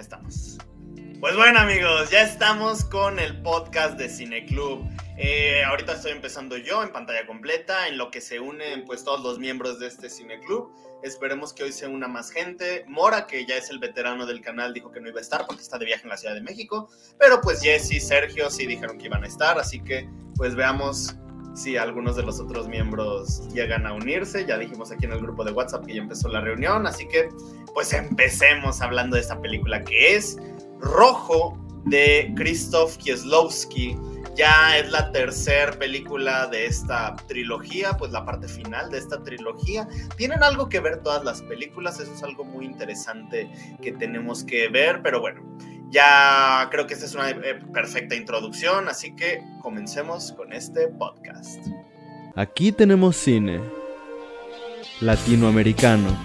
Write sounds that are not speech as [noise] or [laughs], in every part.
Estamos. Pues bueno amigos, ya estamos con el podcast de Cineclub. Eh, ahorita estoy empezando yo en pantalla completa, en lo que se unen pues todos los miembros de este Cineclub. Esperemos que hoy se una más gente. Mora, que ya es el veterano del canal, dijo que no iba a estar porque está de viaje en la Ciudad de México. Pero pues Jesse Sergio sí dijeron que iban a estar, así que pues veamos si algunos de los otros miembros llegan a unirse. Ya dijimos aquí en el grupo de WhatsApp que ya empezó la reunión, así que pues empecemos hablando de esta película que es Rojo de Krzysztof Kieslowski. Ya es la tercera película de esta trilogía, pues la parte final de esta trilogía. Tienen algo que ver todas las películas, eso es algo muy interesante que tenemos que ver, pero bueno, ya creo que esta es una perfecta introducción, así que comencemos con este podcast. Aquí tenemos cine latinoamericano.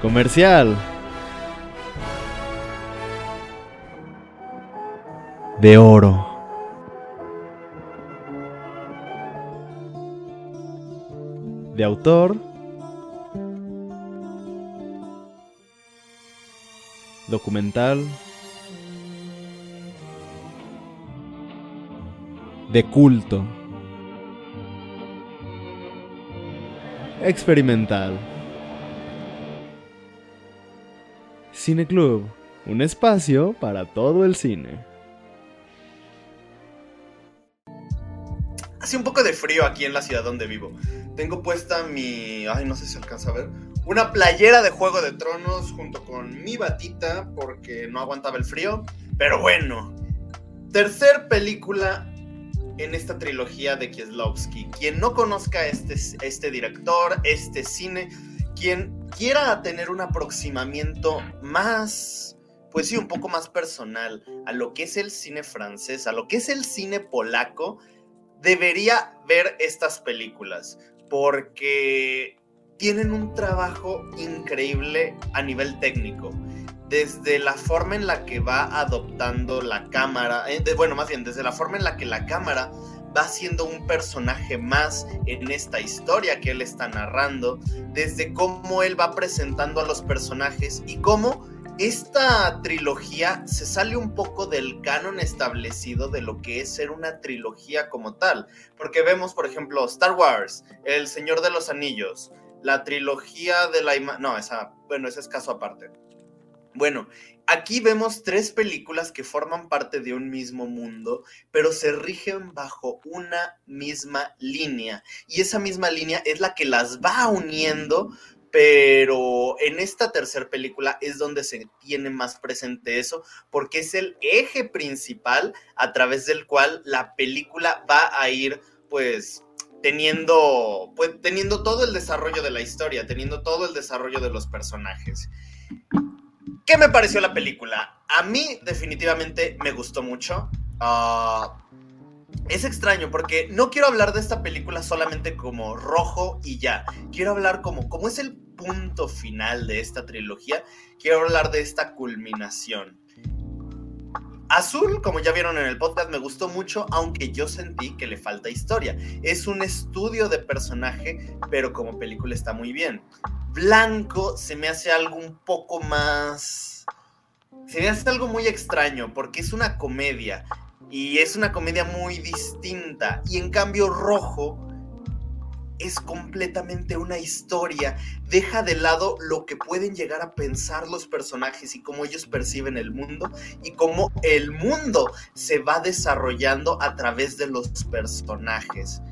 Comercial. De oro. De autor. Documental. De culto. Experimental. Cine Club, un espacio para todo el cine. Hace un poco de frío aquí en la ciudad donde vivo. Tengo puesta mi. Ay, no sé si alcanza a ver. Una playera de Juego de Tronos junto con mi batita porque no aguantaba el frío. Pero bueno. Tercer película en esta trilogía de Kieslowski. Quien no conozca este, este director, este cine, quien quiera tener un aproximamiento más, pues sí, un poco más personal a lo que es el cine francés, a lo que es el cine polaco, debería ver estas películas porque tienen un trabajo increíble a nivel técnico. Desde la forma en la que va adoptando la cámara, eh, bueno, más bien, desde la forma en la que la cámara va siendo un personaje más en esta historia que él está narrando, desde cómo él va presentando a los personajes y cómo esta trilogía se sale un poco del canon establecido de lo que es ser una trilogía como tal, porque vemos, por ejemplo, Star Wars, El Señor de los Anillos, la trilogía de la... No, esa, bueno, ese es caso aparte. Bueno, aquí vemos tres películas que forman parte de un mismo mundo, pero se rigen bajo una misma línea. Y esa misma línea es la que las va uniendo pero en esta tercera película es donde se tiene más presente eso, porque es el eje principal a través del cual la película va a ir, pues, teniendo, pues, teniendo todo el desarrollo de la historia, teniendo todo el desarrollo de los personajes. ¿Qué me pareció la película? A mí definitivamente me gustó mucho. Ah, es extraño porque no quiero hablar de esta película solamente como rojo y ya. Quiero hablar como, como es el punto final de esta trilogía. Quiero hablar de esta culminación. Azul, como ya vieron en el podcast, me gustó mucho, aunque yo sentí que le falta historia. Es un estudio de personaje, pero como película está muy bien. Blanco se me hace algo un poco más... Se me hace algo muy extraño, porque es una comedia. Y es una comedia muy distinta. Y en cambio Rojo es completamente una historia. Deja de lado lo que pueden llegar a pensar los personajes y cómo ellos perciben el mundo y cómo el mundo se va desarrollando a través de los personajes.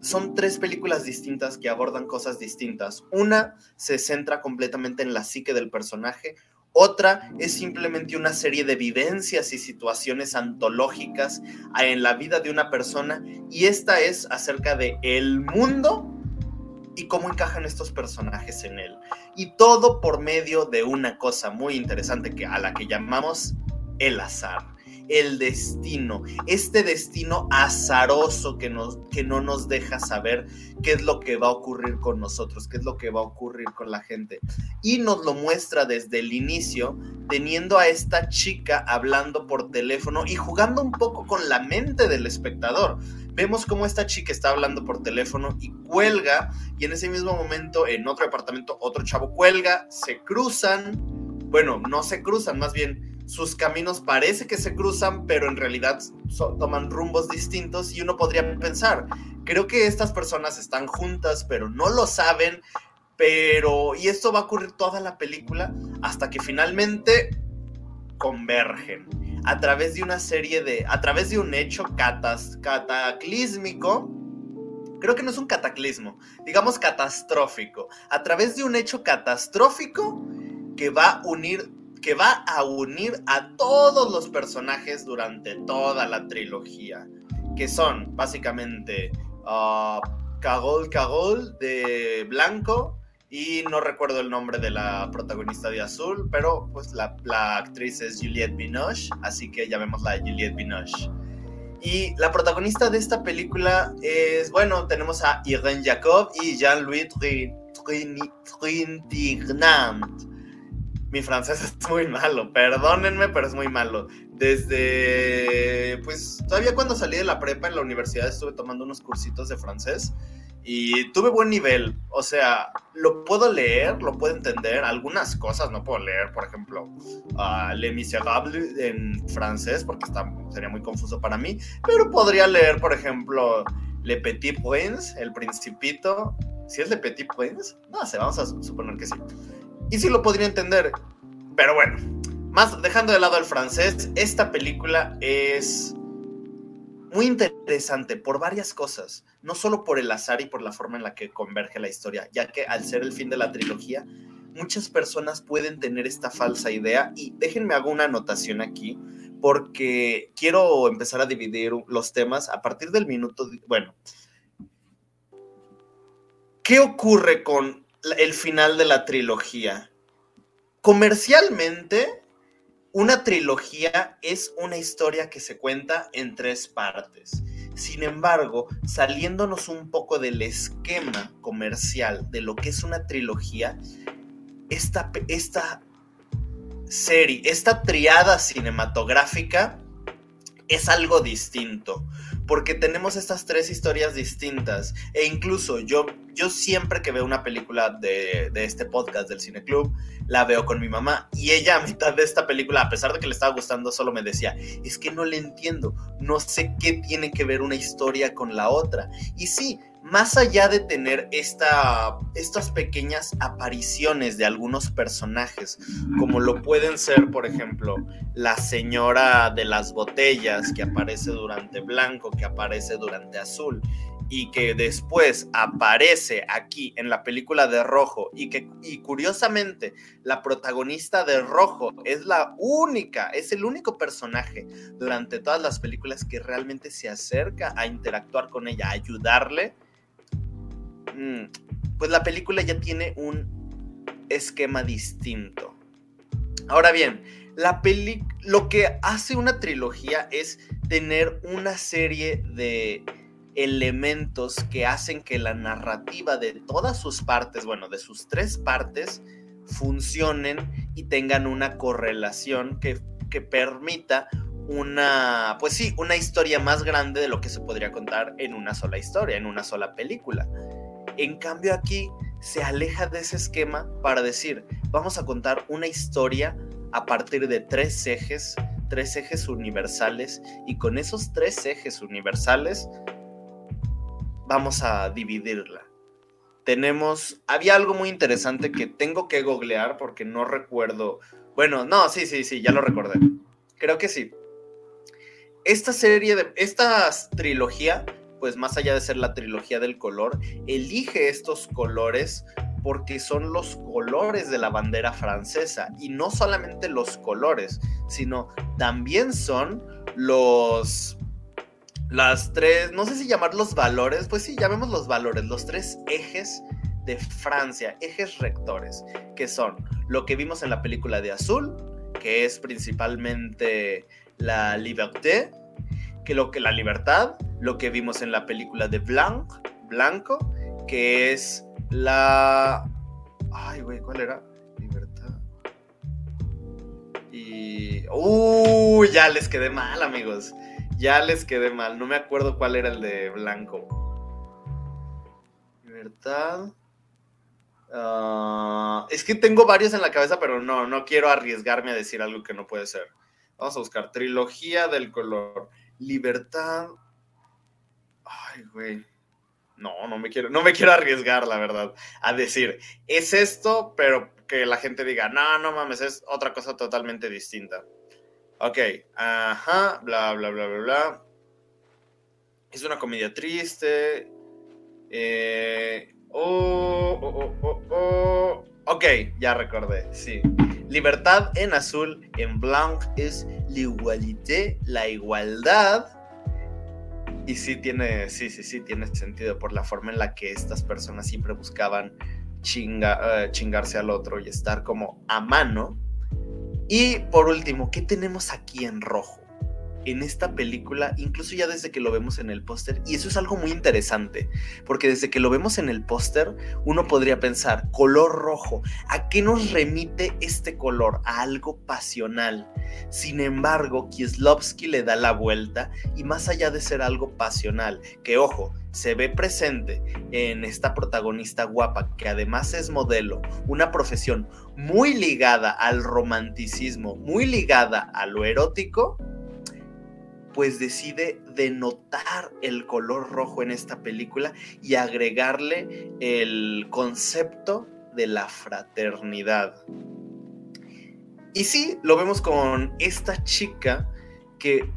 Son tres películas distintas que abordan cosas distintas. Una se centra completamente en la psique del personaje, otra es simplemente una serie de vivencias y situaciones antológicas en la vida de una persona y esta es acerca de el mundo y cómo encajan estos personajes en él. Y todo por medio de una cosa muy interesante que a la que llamamos el azar el destino, este destino azaroso que, nos, que no nos deja saber qué es lo que va a ocurrir con nosotros, qué es lo que va a ocurrir con la gente. Y nos lo muestra desde el inicio, teniendo a esta chica hablando por teléfono y jugando un poco con la mente del espectador. Vemos cómo esta chica está hablando por teléfono y cuelga, y en ese mismo momento en otro departamento otro chavo cuelga, se cruzan, bueno, no se cruzan, más bien sus caminos parece que se cruzan, pero en realidad toman rumbos distintos y uno podría pensar, creo que estas personas están juntas, pero no lo saben, pero, y esto va a ocurrir toda la película hasta que finalmente convergen a través de una serie de, a través de un hecho cataclísmico, creo que no es un cataclismo, digamos catastrófico, a través de un hecho catastrófico que va a unir que va a unir a todos los personajes durante toda la trilogía, que son básicamente uh, Cagol Cagol de Blanco, y no recuerdo el nombre de la protagonista de Azul, pero pues la, actriz es Juliette Binoche, así que llamémosla Juliette Binoche. Y la protagonista de esta película es, bueno, tenemos a Irene Jacob y Jean-Louis Trintignant. Mi francés es muy malo, perdónenme, pero es muy malo. Desde, pues, todavía cuando salí de la prepa en la universidad estuve tomando unos cursitos de francés y tuve buen nivel, o sea, lo puedo leer, lo puedo entender, algunas cosas no puedo leer, por ejemplo, uh, Le Miserable en francés, porque está, sería muy confuso para mí, pero podría leer, por ejemplo, Le Petit Prince, El Principito, si es Le Petit Prince, no sé, vamos a suponer que sí. Y sí lo podría entender, pero bueno, más dejando de lado el francés, esta película es muy interesante por varias cosas, no solo por el azar y por la forma en la que converge la historia, ya que al ser el fin de la trilogía, muchas personas pueden tener esta falsa idea y déjenme hago una anotación aquí porque quiero empezar a dividir los temas a partir del minuto, bueno, ¿qué ocurre con el final de la trilogía? Comercialmente, una trilogía es una historia que se cuenta en tres partes. Sin embargo, saliéndonos un poco del esquema comercial de lo que es una trilogía, esta, esta serie, esta triada cinematográfica es algo distinto, porque tenemos estas tres historias distintas, e incluso yo, yo siempre que veo una película de, de, este podcast del Cine Club, la veo con mi mamá, y ella a mitad de esta película, a pesar de que le estaba gustando, solo me decía, es que no le entiendo, no sé qué tiene que ver una historia con la otra, y sí, más allá de tener esta, estas pequeñas apariciones de algunos personajes, como lo pueden ser, por ejemplo, la señora de las botellas que aparece durante blanco, que aparece durante azul, y que después aparece aquí en la película de rojo y que y curiosamente la protagonista de rojo es la única, es el único personaje durante todas las películas que realmente se acerca a interactuar con ella, a ayudarle pues la película ya tiene un esquema distinto. Ahora bien, la peli lo que hace una trilogía es tener una serie de elementos que hacen que la narrativa de todas sus partes, bueno, de sus tres partes, funcionen y tengan una correlación que, que permita una, pues sí, una historia más grande de lo que se podría contar en una sola historia, en una sola película. En cambio aquí se aleja de ese esquema para decir, vamos a contar una historia a partir de tres ejes, tres ejes universales, y con esos tres ejes universales vamos a dividirla. Tenemos, había algo muy interesante que tengo que googlear porque no recuerdo. Bueno, no, sí, sí, sí, ya lo recordé. Creo que sí. Esta serie de, esta trilogía pues más allá de ser la trilogía del color, elige estos colores porque son los colores de la bandera francesa y no solamente los colores, sino también son los las tres, no sé si llamarlos valores, pues sí, llamemos los valores, los tres ejes de Francia, ejes rectores, que son lo que vimos en la película de Azul, que es principalmente la liberté, que lo que la libertad, lo que vimos en la película de Blanc, Blanco, que es la... Ay, güey, ¿cuál era? Libertad. Y... ¡Uy! ya les quedé mal, amigos. Ya les quedé mal. No me acuerdo cuál era el de blanco. Libertad. Ah, es que tengo varios en la cabeza, pero no, no quiero arriesgarme a decir algo que no puede ser. Vamos a buscar trilogía del color. Libertad. Ay, güey. No, no me quiero, no me quiero arriesgar, la verdad, a decir, es esto, pero que la gente diga, no, no mames, es otra cosa totalmente distinta. Ok, ajá, bla, bla, bla, bla, bla. Es una comedia triste. Eh, oh, oh, oh, oh, Ok, ya recordé, sí. Libertad en azul, en blanc es la igualdad. Y sí tiene, sí, sí, sí, tiene sentido por la forma en la que estas personas siempre buscaban uh, chingarse al otro y estar como a mano. Y por último, ¿qué tenemos aquí en rojo? En esta película, incluso ya desde que lo vemos en el póster, y eso es algo muy interesante, porque desde que lo vemos en el póster, uno podría pensar, color rojo, ¿a qué nos remite este color? A algo pasional. Sin embargo, Kieslowski le da la vuelta y más allá de ser algo pasional, que ojo, se ve presente en esta protagonista guapa, que además es modelo, una profesión muy ligada al romanticismo, muy ligada a lo erótico, pues decide denotar el color rojo en esta película y agregarle el concepto de la fraternidad. Y sí, lo vemos con esta chica que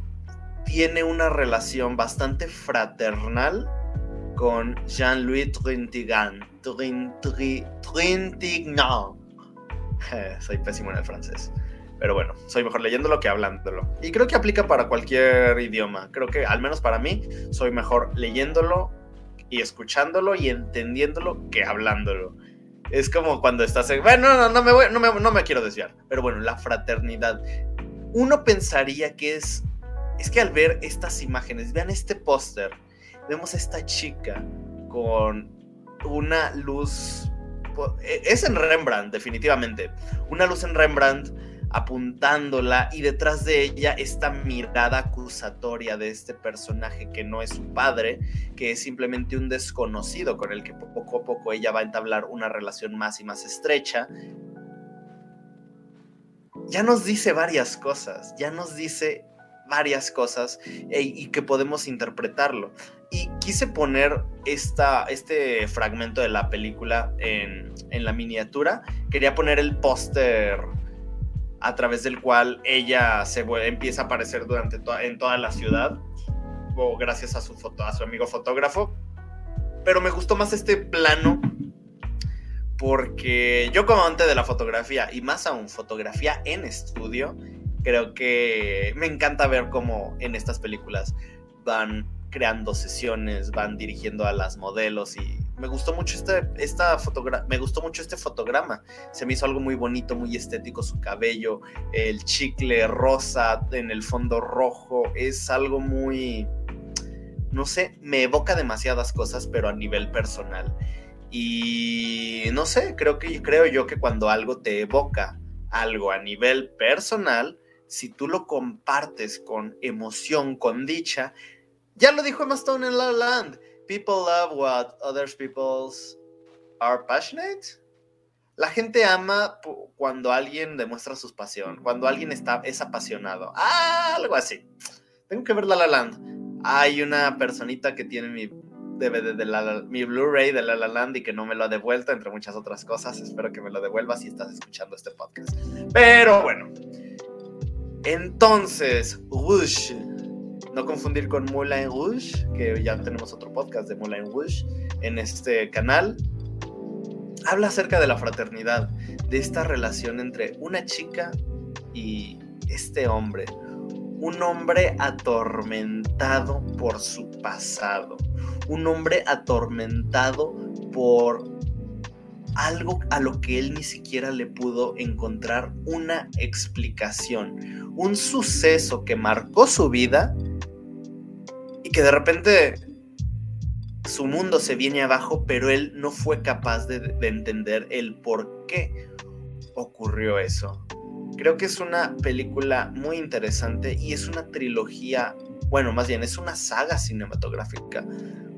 tiene una relación bastante fraternal con Jean-Louis Trintignant. Trintignant. [laughs] Soy pésimo en el francés. Pero bueno, soy mejor leyéndolo que hablándolo. Y creo que aplica para cualquier idioma. Creo que al menos para mí soy mejor leyéndolo y escuchándolo y entendiéndolo que hablándolo. Es como cuando estás en... Bueno, no, no, me voy, no, me, no me quiero desviar. Pero bueno, la fraternidad. Uno pensaría que es... Es que al ver estas imágenes, vean este póster, vemos a esta chica con una luz... E, es en Rembrandt, definitivamente. Una luz en Rembrandt apuntándola y detrás de ella esta mirada acusatoria de este personaje que no es su padre, que es simplemente un desconocido con el que poco a poco ella va a entablar una relación más y más estrecha. Ya nos dice varias cosas, ya nos dice varias cosas e, y que podemos interpretarlo. Y quise poner esta, este fragmento de la película en, en la miniatura. Quería poner el póster a través del cual ella se empieza a aparecer durante en toda la ciudad, o gracias a su, foto a su amigo fotógrafo. Pero me gustó más este plano porque yo como amante de la fotografía y más aún fotografía en estudio, creo que me encanta ver cómo en estas películas van creando sesiones, van dirigiendo a las modelos y me gustó mucho este, esta me gustó mucho este fotograma. Se me hizo algo muy bonito, muy estético, su cabello, el chicle rosa en el fondo rojo, es algo muy, no sé, me evoca demasiadas cosas, pero a nivel personal. Y no sé, creo que creo yo que cuando algo te evoca algo a nivel personal, si tú lo compartes con emoción, con dicha, ya lo dijo Emma Stone en La Land. People love what other people's are passionate. La gente ama cuando alguien demuestra su pasión, cuando alguien está, es apasionado. Ah, algo así. Tengo que ver La La Land. Hay una personita que tiene mi DVD de La, mi Blu-ray de La La Land y que no me lo ha devuelto, entre muchas otras cosas. Espero que me lo devuelvas si estás escuchando este podcast. Pero bueno. Entonces, Rush no confundir con Moulin Rouge, que ya tenemos otro podcast de Moulin Rouge en este canal. Habla acerca de la fraternidad, de esta relación entre una chica y este hombre. Un hombre atormentado por su pasado. Un hombre atormentado por algo a lo que él ni siquiera le pudo encontrar una explicación. Un suceso que marcó su vida que de repente su mundo se viene abajo, pero él no fue capaz de, entender el por qué ocurrió eso. Creo que es una película muy interesante y es una trilogía bueno, más bien es una saga cinematográfica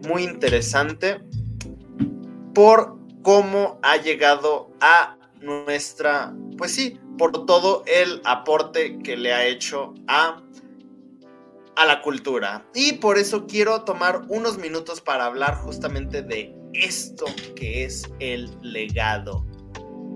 muy interesante por cómo ha llegado a nuestra, pues sí, por todo el aporte que le ha hecho a, a la cultura. Y por eso quiero tomar unos minutos para hablar justamente de esto que es el legado,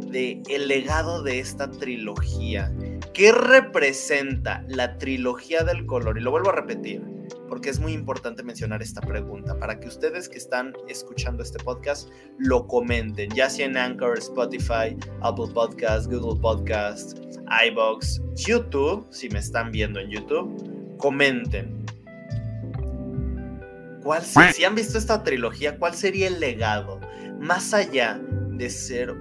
de el legado de esta trilogía. ¿Qué representa la trilogía del color? Y lo vuelvo a repetir, porque es muy importante mencionar esta pregunta para que ustedes que están escuchando este podcast lo comenten, ya sea en Anchor, Spotify, Apple Podcast, Google Podcast, iBox, YouTube, si me están viendo en YouTube, comenten. ¿Cuál, si han visto esta trilogía, ¿cuál sería el legado? Más allá de ser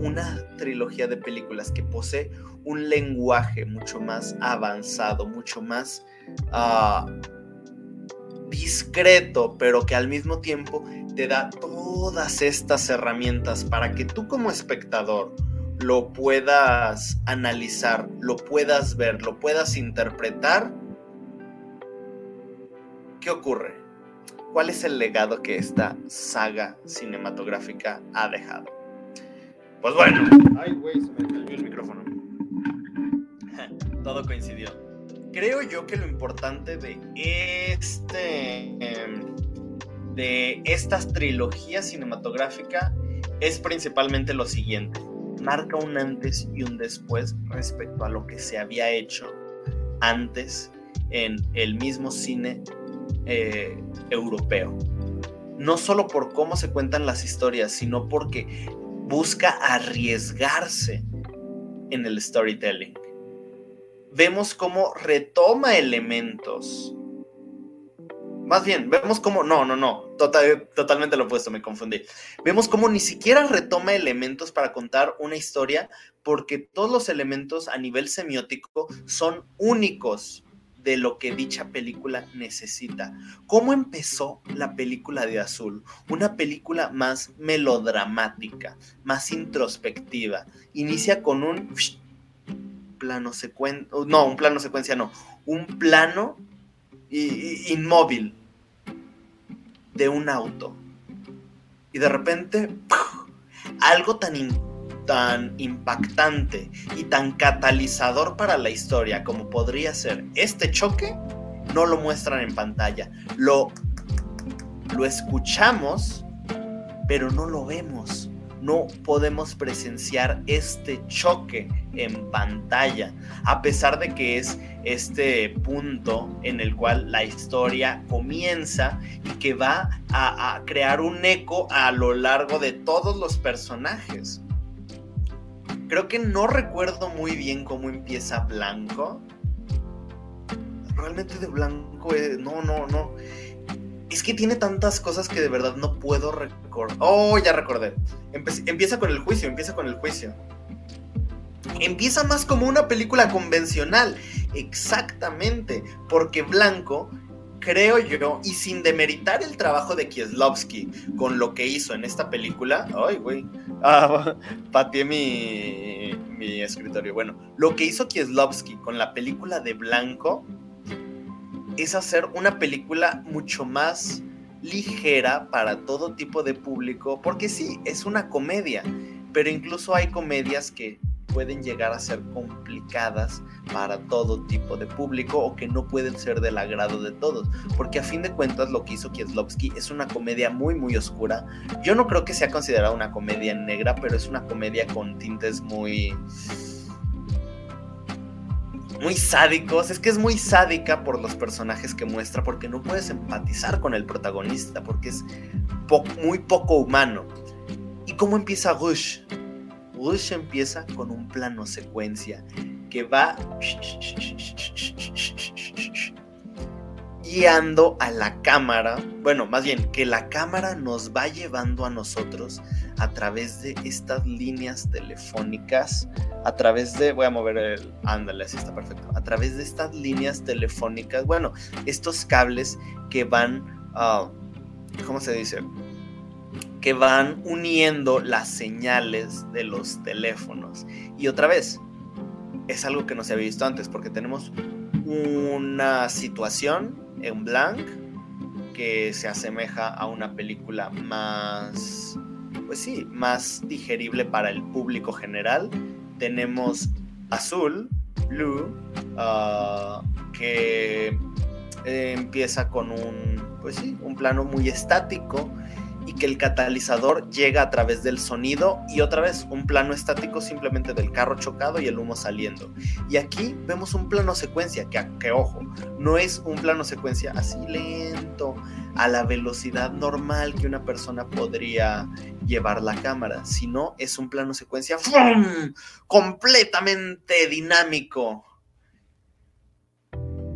una trilogía de películas que posee un lenguaje mucho más avanzado, mucho más uh, discreto, pero que al mismo tiempo te da todas estas herramientas para que tú como espectador lo puedas analizar, lo puedas ver, lo puedas interpretar. ¿Qué ocurre? ¿Cuál es el legado que esta saga cinematográfica ha dejado? Pues bueno. Ay, güey, se me cayó el micrófono. Todo coincidió creo yo que lo importante de este em, de esta trilogía cinematográfica es principalmente lo siguiente marca un antes y un después respecto a lo que se había hecho antes en el mismo cine eh, europeo no solo por cómo se cuentan las historias sino porque busca arriesgarse en el storytelling vemos cómo retoma elementos. Más bien, vemos cómo, no, no, no, total, totalmente lo opuesto, me confundí. Vemos cómo ni siquiera retoma elementos para contar una historia porque todos los elementos a nivel semiótico son únicos de lo que dicha película necesita. ¿Cómo empezó la película de Azul? Una película más melodramática, más introspectiva. Inicia con un plano secuencia, no, un plano secuencia no, un plano inmóvil de un auto. Y de repente, algo tan, tan impactante y tan catalizador para la historia como podría ser este choque, no lo muestran en pantalla. Lo, lo escuchamos, pero no lo vemos no podemos presenciar este choque en pantalla, a pesar de que es este punto en el cual la historia comienza y que va a, crear un eco a lo largo de todos los personajes. Creo que no recuerdo muy bien cómo empieza Blanco. Realmente de Blanco, eh, no, no, no. Es que tiene tantas cosas que de verdad no puedo recordar. Oh, ya recordé. empieza con el juicio, empieza con el juicio. Empieza más como una película convencional. Exactamente. Porque Blanco, creo yo, y sin demeritar el trabajo de Kieslowski con lo que hizo en esta película. Ay, güey. [laughs] Ah, pateé mi, mi escritorio. Bueno, lo que hizo Kieslowski con la película de Blanco es hacer una película mucho más ligera para todo tipo de público, porque sí, es una comedia, pero incluso hay comedias que pueden llegar a ser complicadas para todo tipo de público o que no pueden ser del agrado de todos, porque a fin de cuentas lo que hizo Kieslowski es una comedia muy muy oscura. Yo no creo que sea considerada una comedia negra, pero es una comedia con tintes muy muy sádicos. Es que es muy sádica por los personajes que muestra, porque no puedes empatizar con el protagonista, porque es muy poco humano. ¿Y cómo empieza Rush? Rush empieza con un plano secuencia que va guiando a la cámara, bueno, más bien que la cámara nos va llevando a nosotros a través de estas líneas telefónicas, a través de, voy a mover el, ándale, así está perfecto, a través de estas líneas telefónicas, bueno, estos cables que van, uh, ¿cómo se dice? Que van uniendo las señales de los teléfonos. Y otra vez, es algo que no se había visto antes, porque tenemos una situación en blank que se asemeja a una película más, pues sí, más digerible para el público general. Tenemos Azul, Blue, ah, que empieza con un, pues sí, un plano muy estático y que el catalizador llega a través del sonido y otra vez un plano estático simplemente del carro chocado y el humo saliendo. Y aquí vemos un plano secuencia que, que ojo, no es un plano secuencia así lento a la velocidad normal que una persona podría llevar la cámara, sino es un plano secuencia completamente dinámico.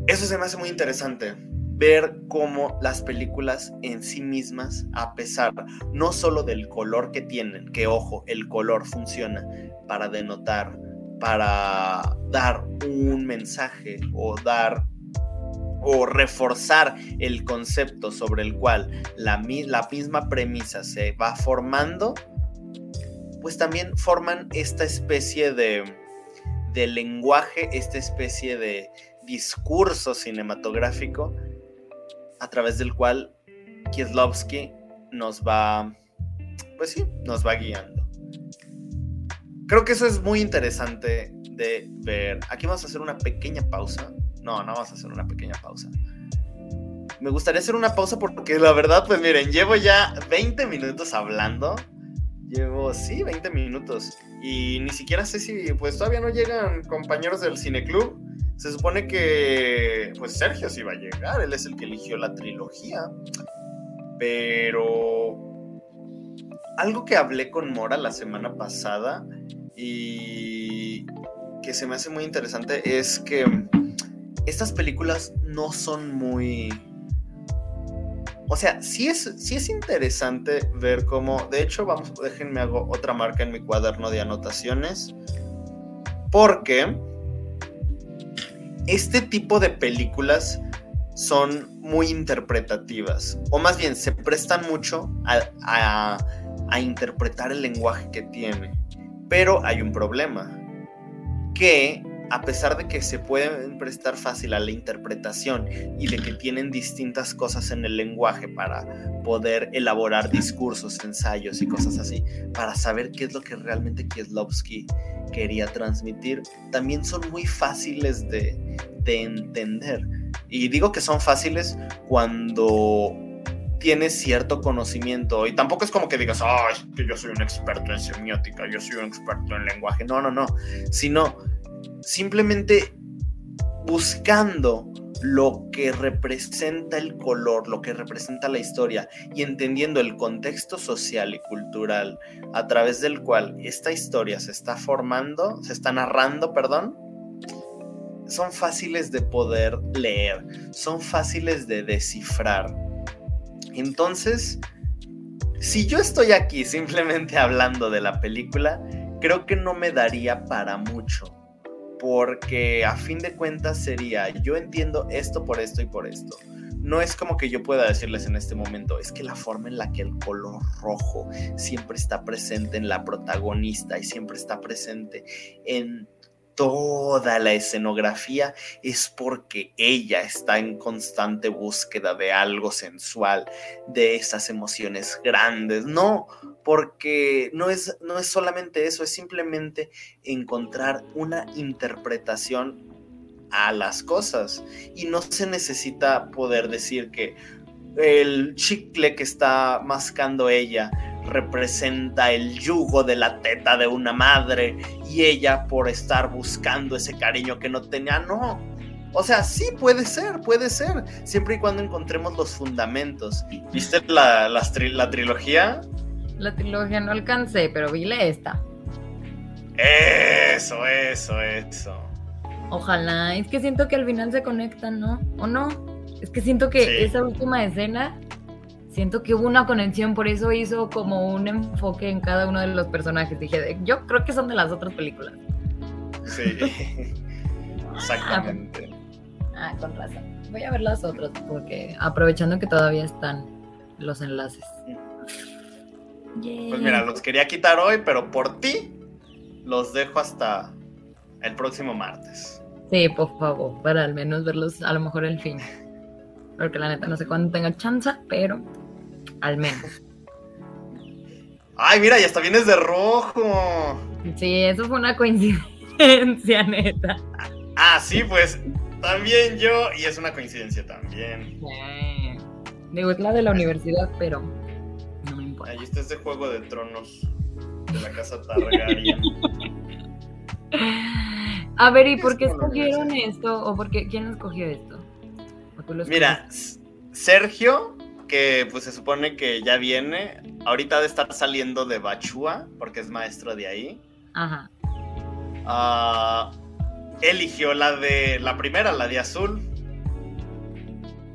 Eso se me hace muy interesante ver cómo las películas en sí mismas, a pesar no solo del color que tienen, que ojo, el color funciona para denotar, para dar un mensaje o dar o reforzar el concepto sobre el cual la, la misma premisa se va formando, pues también forman esta especie de, de lenguaje, esta especie de discurso cinematográfico a través del cual Kieslowski nos va, pues sí, nos va guiando. Creo que eso es muy interesante de ver. Aquí vamos a hacer una pequeña pausa. No, no vamos a hacer una pequeña pausa. Me gustaría hacer una pausa porque la verdad, pues miren, llevo ya 20 minutos hablando. Llevo, sí, 20 minutos. Y ni siquiera sé si, pues todavía no llegan compañeros del cineclub. Se supone que pues Sergio sí va a llegar, él es el que eligió la trilogía. Pero algo que hablé con Mora la semana pasada y que se me hace muy interesante es que estas películas no son muy... O sea, sí es, sí es interesante ver cómo... De hecho, vamos, déjenme hago otra marca en mi cuaderno de anotaciones. Porque este tipo de películas son muy interpretativas, o más bien se prestan mucho a, interpretar el lenguaje que tiene. Pero hay un problema, que a pesar de que se pueden prestar fácil a la interpretación y de que tienen distintas cosas en el lenguaje para poder elaborar [laughs] discursos, ensayos y cosas así, para saber qué es lo que realmente Kieslowski quería transmitir, también son muy fáciles de, de entender. Y digo que son fáciles cuando tienes cierto conocimiento y tampoco es como que digas, ay, que yo soy un experto en semiótica, yo soy un experto en lenguaje, no, no, no, sino simplemente buscando lo que representa el color, lo que representa la historia y entendiendo el contexto social y cultural a través del cual esta historia se está formando, se está narrando, perdón, son fáciles de poder leer, son fáciles de descifrar. Entonces, si yo estoy aquí simplemente [laughs] hablando de la película, creo que no me daría para mucho porque a fin de cuentas sería, yo entiendo esto por esto y por esto. No es como que yo pueda decirles en este momento, es que la forma en la que el color rojo siempre está presente en la protagonista y siempre está presente en toda la escenografía es porque ella está en constante búsqueda de algo sensual, de esas emociones grandes. No, porque no es, no es solamente eso, es simplemente encontrar una interpretación a las cosas. Y no se necesita poder decir que el chicle que está mascando ella representa el yugo de la teta de una madre y ella por estar buscando ese cariño que no tenía, no. O sea, sí puede ser, puede ser, siempre y cuando encontremos los fundamentos. ¿Viste la, la, trilogía? La trilogía no alcancé, pero vi esta. Eso, eso, eso. Ojalá, es que siento que al final se conectan, ¿no? ¿O no? Es que siento que esa última escena siento que hubo una conexión, por eso hizo como un enfoque en cada uno de los personajes. Dije, yo creo que son de las otras películas. Sí, [laughs] exactamente. Ah, con razón. Voy a ver las otras porque aprovechando que todavía están los enlaces. Pues mira, los quería quitar hoy, pero por ti los dejo hasta el próximo martes. Sí, por favor, para al menos verlos a lo mejor el fin. [laughs] Porque la neta no sé cuándo tenga chance, pero al menos. Ay, mira, y hasta vienes de rojo. Sí, eso fue una coincidencia, [laughs] neta. Ah, sí, pues también yo, y es una coincidencia también. Digo, es la de la universidad, pero no me importa. Ahí está ese juego de tronos de la casa Targaryen. [laughs] A ver, ¿y por qué escogieron esto? ¿O por qué, quién escogió esto? Mira, Sergio, que pues se supone que ya viene, ahorita de estar saliendo de Bachua, porque es maestro de ahí. Ajá. Ah, eligió la de la primera, la de azul.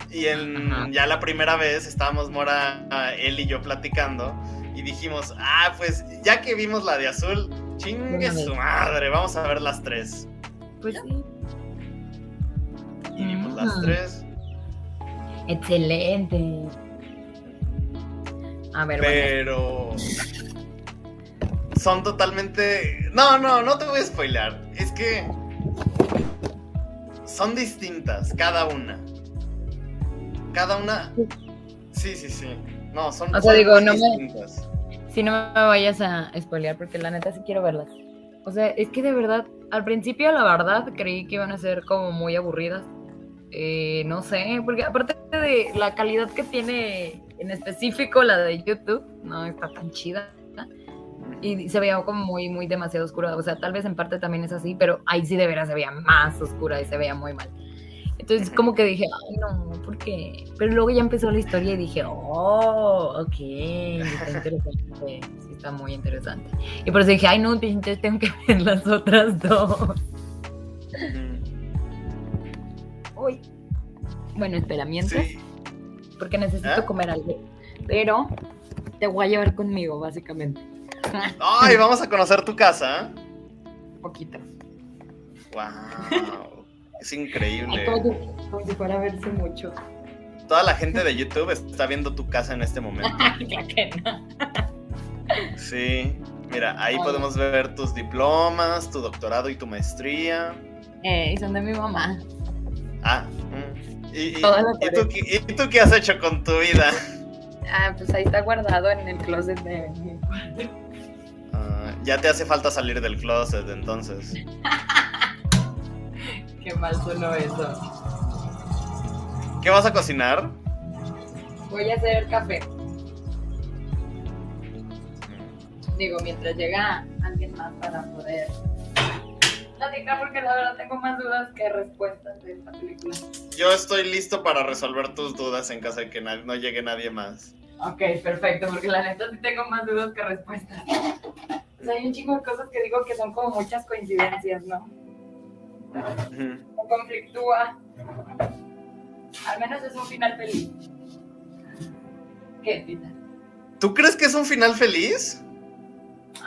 Y en, ya la primera vez estábamos Mora, él y yo platicando y dijimos, ah, pues ya que vimos la de azul, chingue su madre, vamos a ver las tres. Pues sí. Y vimos las tres. Excelente. A ver, Pero. Son totalmente. No, no, no te voy a spoilear. Es que. Son distintas, cada una. Cada una. Sí, sí, sí. No, son, o sea, digo, no distintas. Si no me vayas a spoilear, porque la neta sí quiero verlas. O sea, es que de verdad, al principio, la verdad, creí que iban a ser como muy aburridas. Eh, no sé, porque aparte de la calidad que tiene en específico la de YouTube, no está tan chida. Y se veía como muy, muy demasiado oscura. O sea, tal vez en parte también es así, pero ahí sí de veras se veía más oscura y se veía muy mal. Entonces, como que dije, ay, no, ¿por qué? Pero luego ya empezó la historia y dije, oh, ok, está interesante. Sí, está muy interesante. Y por eso dije, ay, no, entonces tengo que ver las otras dos. Bueno, espera, mientras. Porque necesito ¿Eh? comer algo. Pero te voy a llevar conmigo, básicamente. Ay, [laughs] vamos a conocer tu casa. Un poquito. Wow. Es increíble. Como, si fuera a verse mucho. Toda la gente de YouTube está viendo tu casa en este momento. [laughs] Sí. Mira, ahí podemos ver tus diplomas, tu doctorado y tu maestría. Eh, y son de mi mamá. Ah. ¿Y, tú, qué has hecho con tu vida? Ah, pues ahí está guardado en el closet de mi cuarto. Ah, ya te hace falta salir del closet entonces. [laughs] qué mal sonó eso. ¿Qué vas a cocinar? Voy a hacer café. Digo, mientras llega alguien más para poder porque la verdad tengo más dudas que respuestas de esta película. Yo estoy listo para resolver tus dudas en caso de que no llegue nadie más. Ok, perfecto, porque la neta sí tengo más dudas que respuestas. O sea, hay un chingo de cosas que digo que son como muchas coincidencias, ¿no? conflictúa. Al menos es un final feliz. ¿Qué, Tita? ¿Tú crees que es un final feliz?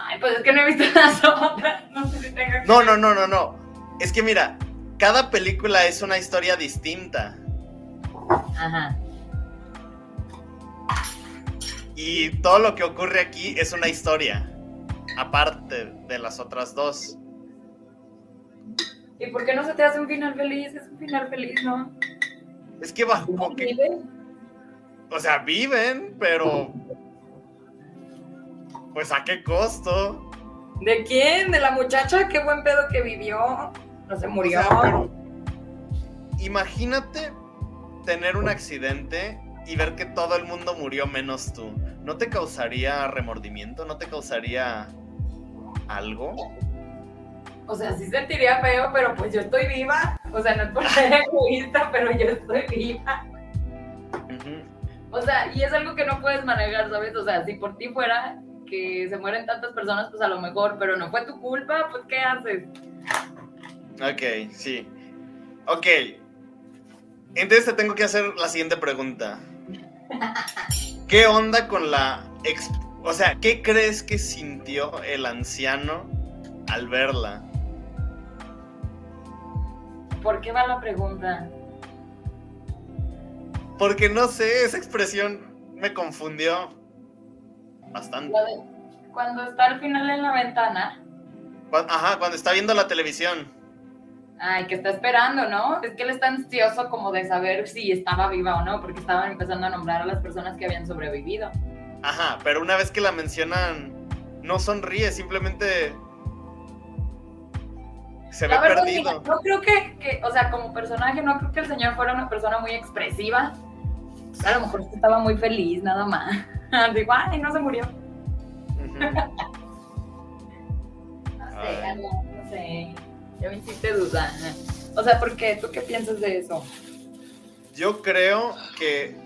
Ay, pues es que no he visto [laughs] las otras. No sé si tengo que... No, no, no, no, no. Es que mira, cada película es una historia distinta. Ajá. Y todo lo que ocurre aquí es una historia. Aparte de las otras dos. ¿Y por qué no se te hace un final feliz? Es un final feliz, ¿no? Es que bajo. ¿Viven? O sea, viven, pero pues a qué costo. ¿De quién? ¿De la muchacha? Qué buen pedo que vivió. No se murió. imagínate tener un accidente y ver que todo el mundo murió menos tú. ¿No te causaría remordimiento? ¿No te causaría algo? O sea, sí sentiría feo, pero pues yo estoy viva. O sea, no es por ser [laughs] egoísta, pero yo estoy viva. O sea, y es algo que no puedes manejar, ¿sabes? O sea, si por ti fuera, que se mueren tantas personas, pues a lo mejor, pero no fue tu culpa, pues ¿qué haces? Ok, sí. Ok. Entonces te tengo que hacer la siguiente pregunta. [laughs] ¿Qué onda con la... o sea, ¿qué crees que sintió el anciano al verla? ¿Por qué va la pregunta? Porque no sé, esa expresión me confundió. Bastante. Cuando está al final en la ventana. Ajá, cuando está viendo la televisión. Ay, que está esperando, ¿no? Es que él está ansioso como de saber si estaba viva o no, porque estaban empezando a nombrar a las personas que habían sobrevivido. Ajá, pero una vez que la mencionan, no sonríe, simplemente se ve perdido. no creo que, o sea, como personaje, no creo que el señor fuera una persona muy expresiva. A lo mejor estaba muy feliz, nada más. [laughs] Digo, ay, no se murió. [laughs] no sé, no sé. Ya me hiciste dudar. O sea, ¿por qué? ¿Tú qué piensas de eso? Yo creo que.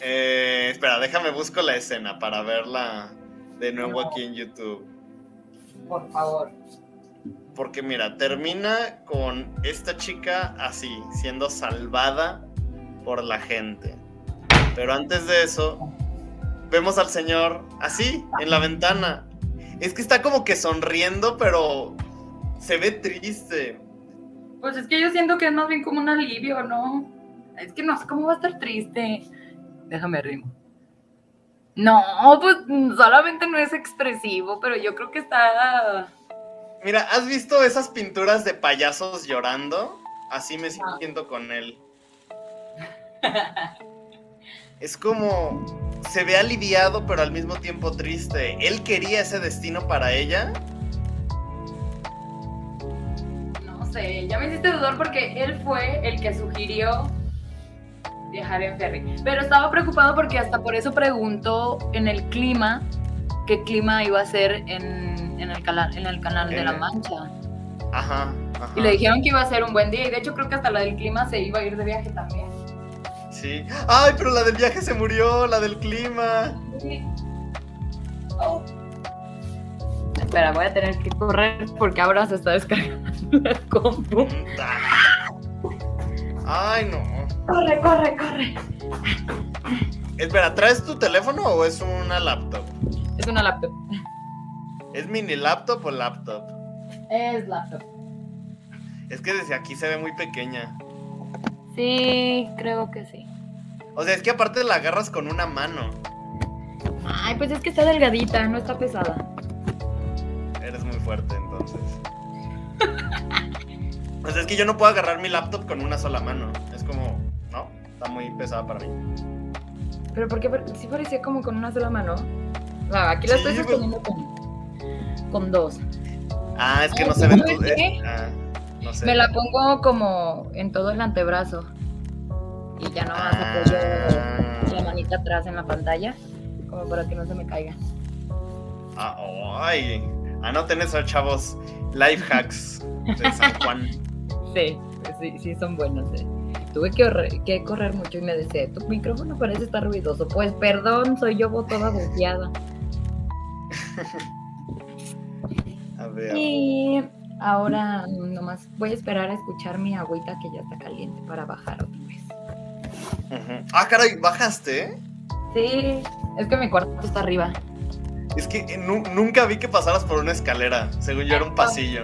Eh, espera, déjame busco la escena para verla de nuevo aquí en YouTube. Por favor. Porque mira, termina con esta chica así, siendo salvada por la gente. Pero antes de eso, vemos al señor así, en la ventana. Es que está como que sonriendo, pero se ve triste. Pues es que yo siento que es más bien como un alivio, ¿no? Es que no sé cómo va a estar triste. Déjame rimo. No, pues solamente no es expresivo, pero yo creo que está. Mira, ¿has visto esas pinturas de payasos llorando? Así me ah. siento con él. [laughs] es como. Se ve aliviado, pero al mismo tiempo triste. Él quería ese destino para ella ya me hiciste dudar porque él fue el que sugirió viajar en ferry. Pero estaba preocupado porque hasta por eso preguntó en el clima qué clima iba a ser en, el, canal, en el canal de la Mancha. Ajá, Y le dijeron que iba a ser un buen día y de hecho creo que hasta la del clima se iba a ir de viaje también. Sí. Ay, pero la del viaje se murió, la del clima. Sí. Oh. Espera, voy a tener que correr porque ahora se está descargando la compu. Ay, no. Corre, corre, corre. Espera, ¿traes tu teléfono o es una laptop? Es una laptop. ¿Es mini laptop o laptop? Es laptop. Es que desde aquí se ve muy pequeña. Sí, creo que sí. O sea, es que aparte la agarras con una mano. Ay, pues es que está delgadita, no está pesada fuerte, entonces. [laughs] Pues es que yo no puedo agarrar mi laptop con una sola mano. Es como, no, está muy pesada para mí. Pero porque sí parecía como con una sola mano. aquí la estoy sosteniendo con, con dos. Ah, es que no se ve tu... Eh, ah, Me la pongo como en todo el antebrazo. Y ya no más apoyo la manita atrás en la pantalla. Como para que no se me caiga. Ah, ay. Anoten eso, chavos. Life hacks de San Juan. [laughs] sí, sí, sí, son buenos. Eh. Tuve que, que, correr mucho y me decía, tu micrófono parece estar ruidoso. Pues perdón, soy yo toda bufiada. [laughs] a ver. Y ahora nomás voy a esperar a escuchar mi agüita que ya está caliente para bajar otra vez. Ah, caray, ¿bajaste? Sí, es que mi cuarto está arriba. Es que eh, nunca vi que pasaras por una escalera. Según yo era un pasillo.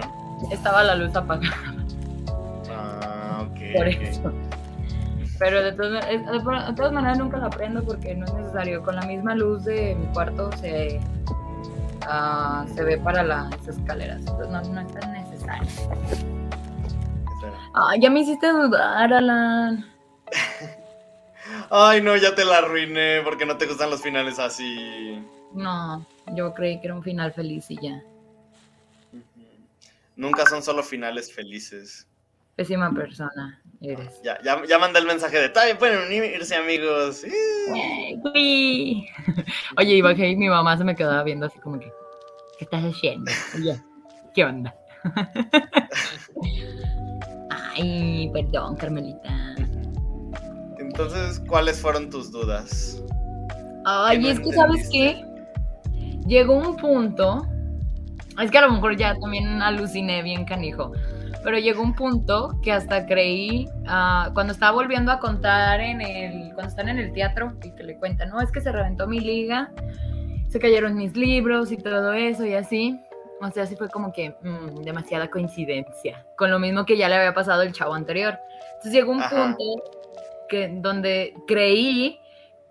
Estaba la luz apagada. Ah, ok. [laughs] Por eso. Pero de todas, maneras nunca la prendo porque no es necesario. Con la misma luz de mi cuarto se, ah, se ve para las escaleras. Entonces no, no es tan necesario. Ah, ya me hiciste dudar, Alan. [laughs] Ay, no, ya te la arruiné porque no te gustan los finales así. No, yo creí que era un final feliz y ya. Nunca son solo finales felices. Pésima persona eres. Ya, ya, ya mandé el mensaje de también pueden unirse, amigos. [laughs] Oye, y bajé y mi mamá se me quedaba viendo así como que, ¿qué estás haciendo? Oye, ¿qué onda? [laughs] Ay, perdón, Carmelita. Entonces, ¿cuáles fueron tus dudas? Ay, es que, ¿sabes qué? llegó un punto, es que a lo mejor ya también aluciné bien canijo, pero llegó un punto que hasta creí, ah, cuando estaba volviendo a contar en el, cuando están en el teatro y que le cuentan, no, es que se reventó mi liga, se cayeron mis libros y todo eso y así. O sea, así fue como que mm, demasiada coincidencia, con lo mismo que ya le había pasado el chavo anterior. Entonces llegó un punto donde creí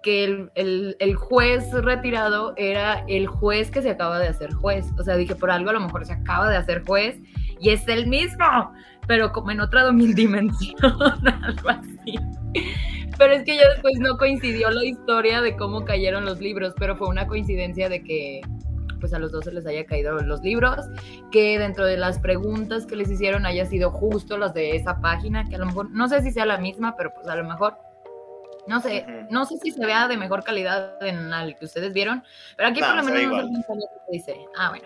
que el, juez retirado era el juez que se acaba de hacer juez. O sea, dije, por algo a lo mejor se acaba de hacer juez y es el mismo, pero como en otra dimensión, [laughs] algo así. Pero es que ya después no coincidió la historia de cómo cayeron los libros, pero fue una coincidencia de que pues a los dos se les haya caído los libros, que dentro de las preguntas que les hicieron haya sido justo las de esa página, que a lo mejor, no sé si sea la misma, pero pues a lo mejor no sé, no sé si se vea de mejor calidad en el que ustedes vieron, pero aquí por lo menos no sé qué dice. Ah, bueno.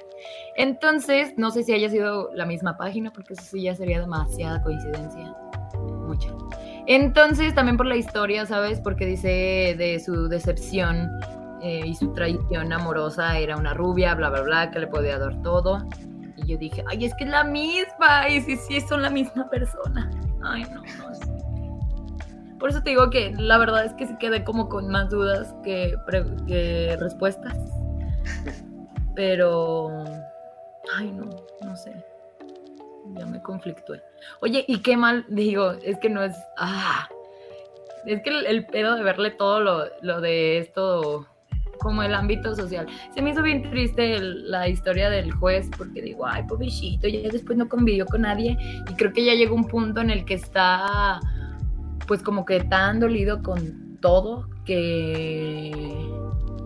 Entonces, no sé si haya sido la misma página, porque eso sí ya sería demasiada coincidencia. Mucha. Entonces, también por la historia, ¿sabes? Porque dice de su decepción eh, y su traición amorosa era una rubia, bla, bla, bla, que le podía dar todo. Y yo dije, ay, es que es la misma, y sí, sí, son la misma persona. Ay, no, no sé. Por eso te digo que la verdad es que sí quedé como con más dudas que, respuestas. Pero, ay, no, no sé. Ya me conflictué. Oye, y qué mal, digo, es que no es. Ah, es que el, pedo de verle todo lo, lo de esto como el ámbito social. Se me hizo bien triste la historia del juez porque digo, ay, pobrecito, ya después no convivió con nadie y creo que ya llegó un punto en el que está pues como que tan dolido con todo que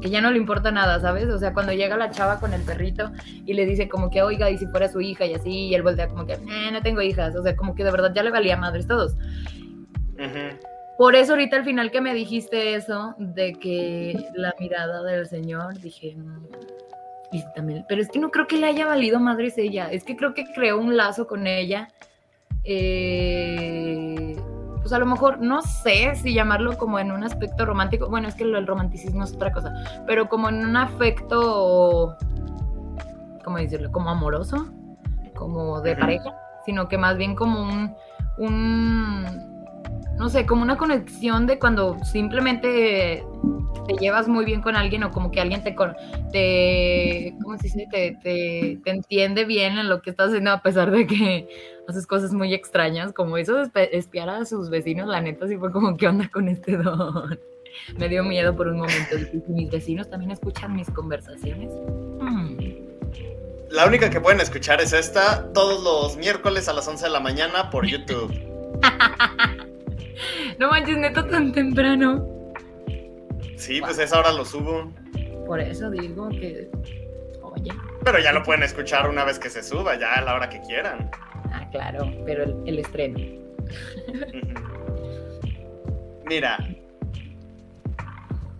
que ya no le importa nada, ¿sabes? O sea, cuando llega la chava con el perrito y le dice como que, oiga, y si fuera su hija y así, y él voltea como que, eh, no tengo hijas, o sea, como que de verdad ya le valía madres todos. Por eso ahorita al final que me dijiste eso, de que la mirada del Señor, dije, mm, y también, pero es que no creo que le haya valido madres ella, es que creo que creó un lazo con ella. Eh, pues a lo mejor, no sé si llamarlo como en un aspecto romántico, bueno, es que el romanticismo es otra cosa, pero como en un afecto, ¿cómo decirlo? Como amoroso, como de pareja, sino que más bien como un, un, no sé, como una conexión de cuando simplemente te llevas muy bien con alguien o como que alguien te, te ¿cómo se dice? Te, te, te entiende bien en lo que estás haciendo a pesar de que [laughs] haces cosas muy extrañas, como eso de espiar a sus vecinos, la neta sí fue como, ¿qué onda con este don? [laughs] Me dio miedo por un momento. ¿Mis vecinos también escuchan mis conversaciones? Hmm. La única que pueden escuchar es esta, todos los miércoles a las 11 de la mañana por YouTube. [laughs] no manches, neta, tan temprano. Sí, pues esa hora lo subo. Por eso digo que... Oye. Pero ya lo pueden escuchar una vez que se suba, ya a la hora que quieran. Ah, claro, pero el, estreno. Mira.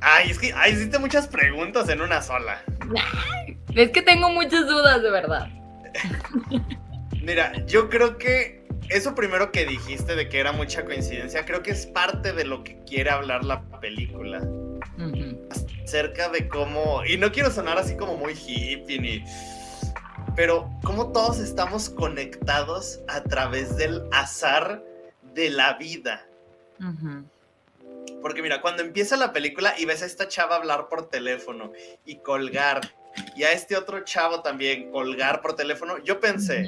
Ay, es que ay, hiciste muchas preguntas en una sola. [laughs] Es que tengo muchas dudas, de verdad. [laughs] Mira, yo creo que eso primero que dijiste de que era mucha coincidencia, creo que es parte de lo que quiere hablar la película. Acerca de cómo. Y no quiero sonar así como muy hippie ni pero cómo todos estamos conectados a través del azar de la vida. Porque mira, cuando empieza la película y ves a esta chava hablar por teléfono y colgar, y a este otro chavo también colgar por teléfono, yo pensé,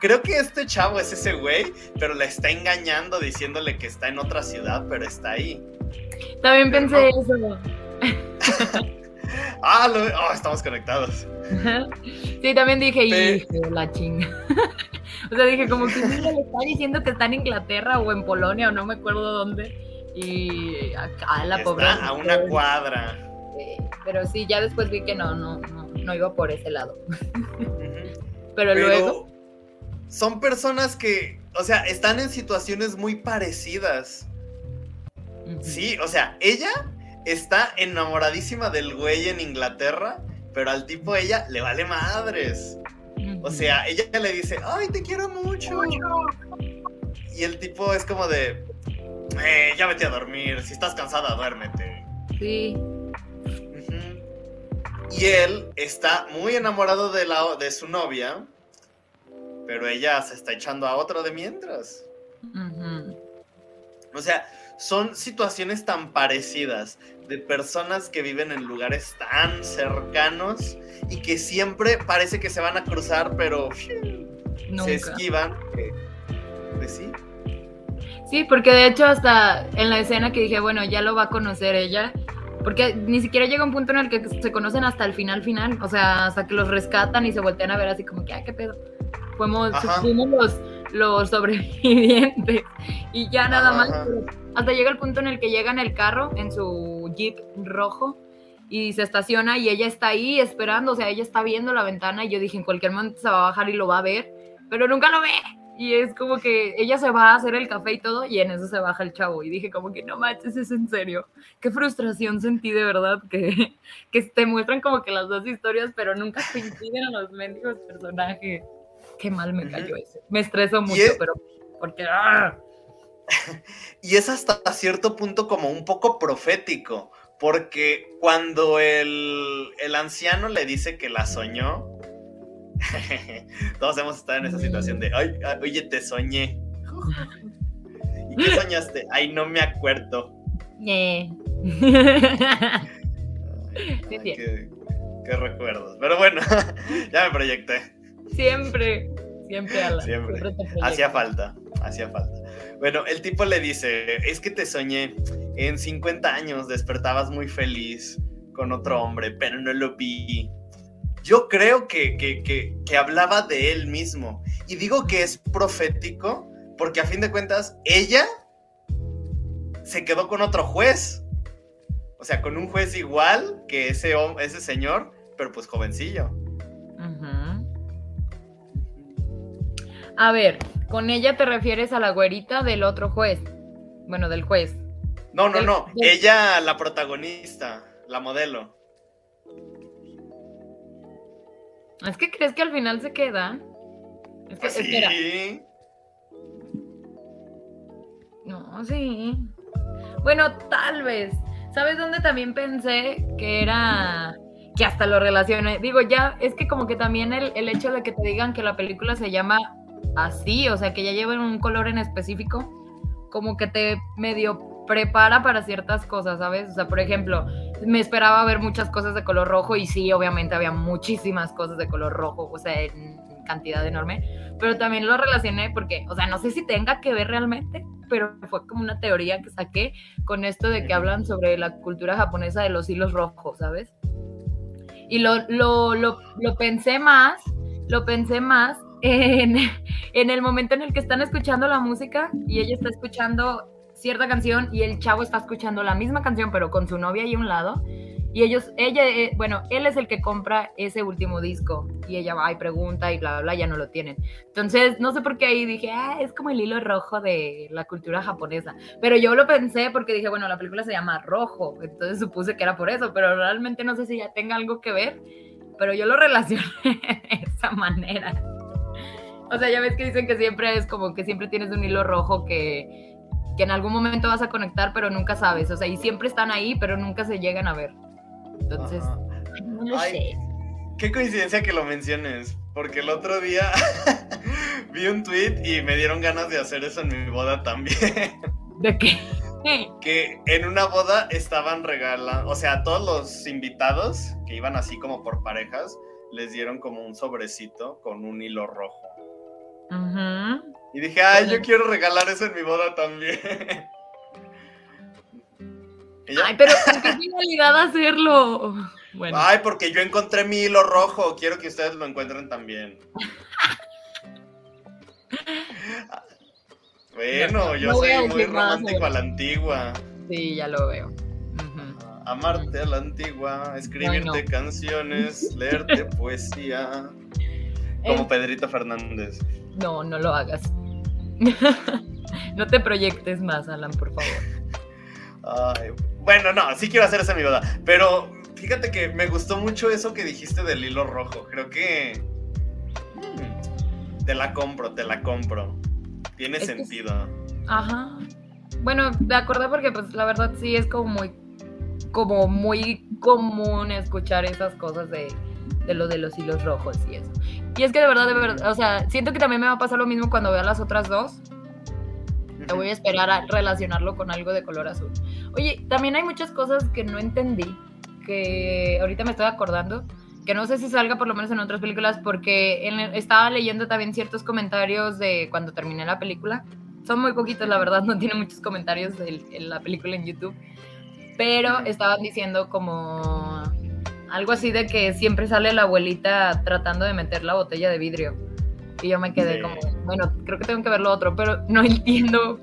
creo que este chavo es ese güey, pero le está engañando diciéndole que está en otra ciudad, pero está ahí. También pensé eso. [laughs] ah, oh, estamos conectados. Sí, también dije, y la chinga. [laughs] o sea, dije, como que le está diciendo que está en Inglaterra o en Polonia o no me acuerdo dónde. Y acá la pobre. a una cuadra. Pero sí, ya después vi que no, no, no, iba por ese lado. [laughs] pero, luego. Son personas que, o sea, están en situaciones muy parecidas. Sí, o sea, ella está enamoradísima del güey en Inglaterra pero al tipo ella le vale madres. O sea, ella le dice, ay, te quiero mucho. Y el tipo es como de, eh, ya vete a dormir, si estás cansada, duérmete. Sí. Y él está muy enamorado de, la, de su novia, pero ella se está echando a otro de mientras. O sea, son situaciones tan parecidas de personas que viven en lugares tan cercanos y que siempre parece que se van a cruzar, pero se esquivan. Pues sí. Sí, porque de hecho hasta en la escena que dije, bueno, ya lo va a conocer ella, porque ni siquiera llega un punto en el que se conocen hasta el final final, o sea, hasta que los rescatan y se voltean a ver así como que, ay, qué pedo. fuimos, fuimos los, los sobrevivientes y ya nada más. Hasta llega el punto en el que llega en el carro, en su jeep rojo, y se estaciona y ella está ahí esperando, o sea, ella está viendo la ventana y yo dije, en cualquier momento se va a bajar y lo va a ver, pero nunca lo ve. Y es como que ella se va a hacer el café y todo y en eso se baja el chavo. Y dije como que no manches, es en serio. Qué frustración sentí de verdad que, [laughs] que te muestran como que las dos historias, pero nunca coinciden los mendigos personajes. Qué mal me cayó ese. Me estresó mucho, pero porque... ¡ah! [laughs] Y es hasta cierto punto como un poco profético porque cuando el, anciano le dice que la soñó, [laughs] todos hemos estado en esa situación de, Ay, ah, oye, te soñé. [laughs] ¿Y qué soñaste? Ay, no me acuerdo. Eh. [laughs] qué, recuerdos. Pero bueno, ya me proyecté. Siempre, siempre, Alan. Siempre. Hacía falta, hacía falta. Bueno, el tipo le dice, es que te soñé, en 50 años despertabas muy feliz con otro hombre, pero no lo vi. Yo creo que, que, hablaba de él mismo. Y digo que es profético porque a fin de cuentas ella se quedó con otro juez. O sea, con un juez igual que ese, ese señor, pero pues jovencillo. A ver, con ella te refieres a la güerita del otro juez. Bueno, del juez. No, no, no. Ella, la protagonista, la modelo. Es que crees que al final se queda. Es que, sí. No, sí. Bueno, tal vez. ¿Sabes dónde también pensé que era que hasta lo relacioné? Digo, ya, es que como que también el, el hecho de que te digan que la película se llama así, o sea, que ya lleven un color en específico, como que te medio prepara para ciertas cosas, ¿sabes? O sea, por ejemplo, me esperaba ver muchas cosas de color rojo y sí, obviamente había muchísimas cosas de color rojo, o sea, en cantidad enorme, pero también lo relacioné porque, o sea, no sé si tenga que ver realmente, pero fue como una teoría que saqué con esto de que hablan sobre la cultura japonesa de los hilos rojos, ¿sabes? Y lo, lo, lo, lo pensé más, lo pensé más en, [laughs] en, el momento en el que están escuchando la música y ella está escuchando cierta canción y el chavo está escuchando la misma canción pero con su novia ahí a un lado y ellos, ella, eh, bueno, él es el que compra ese último disco y ella va y pregunta y bla, bla, bla, ya no lo tienen. Entonces, no sé por qué ahí dije, ah, es como el hilo rojo de la cultura japonesa. Pero yo lo pensé porque dije, bueno, la película se llama Rojo, entonces supuse que era por eso, pero realmente no sé si ya tenga algo que ver, pero yo lo relacioné [laughs] de esa manera. O sea, ya ves que dicen que siempre es como que siempre tienes un hilo rojo que, que en algún momento vas a conectar, pero nunca sabes. O sea, y siempre están ahí, pero nunca se llegan a ver. Entonces, no lo sé. Qué coincidencia que lo menciones, porque el otro día [laughs] vi un tweet y me dieron ganas de hacer eso en mi boda también. ¿De qué? Que en una boda estaban regalando, o sea, todos los invitados que iban así como por parejas, les dieron como un sobrecito con un hilo rojo. Y dije, ay, yo quiero regalar eso en mi boda también. [laughs] Ay, pero ¿con qué finalidad hacerlo? Ay, porque yo encontré mi hilo rojo. Quiero que ustedes lo encuentren también. [laughs] bueno, yo soy muy romántico a la antigua. Sí, ya lo veo. Amarte a la antigua, escribirte canciones, [laughs] leerte poesía. Como Pedrito Fernández. No, no lo hagas. [laughs] no te proyectes más, Alan, por favor. bueno, no, sí quiero hacer esa mi boda. Pero fíjate que me gustó mucho eso que dijiste del hilo rojo. Creo que. Hmm, te la compro, te la compro. Tiene sentido. Ajá. Bueno, de acuerdo porque pues la verdad sí es como muy como muy común escuchar esas cosas de de lo de los hilos rojos y eso. Y es que de verdad, de verdad, o sea, siento que también me va a pasar lo mismo cuando vea las otras dos. Te voy a esperar a relacionarlo con algo de color azul. Oye, también hay muchas cosas que no entendí, que ahorita me estoy acordando, que no sé si salga por lo menos en otras películas, porque estaba leyendo también ciertos comentarios de cuando terminé la película. Son muy poquitos, la verdad, no tiene muchos comentarios en la película en YouTube. Pero estaban diciendo como algo así de que siempre sale la abuelita tratando de meter la botella de vidrio. Y yo me quedé como, bueno, creo que tengo que ver lo otro, pero [laughs] no entiendo,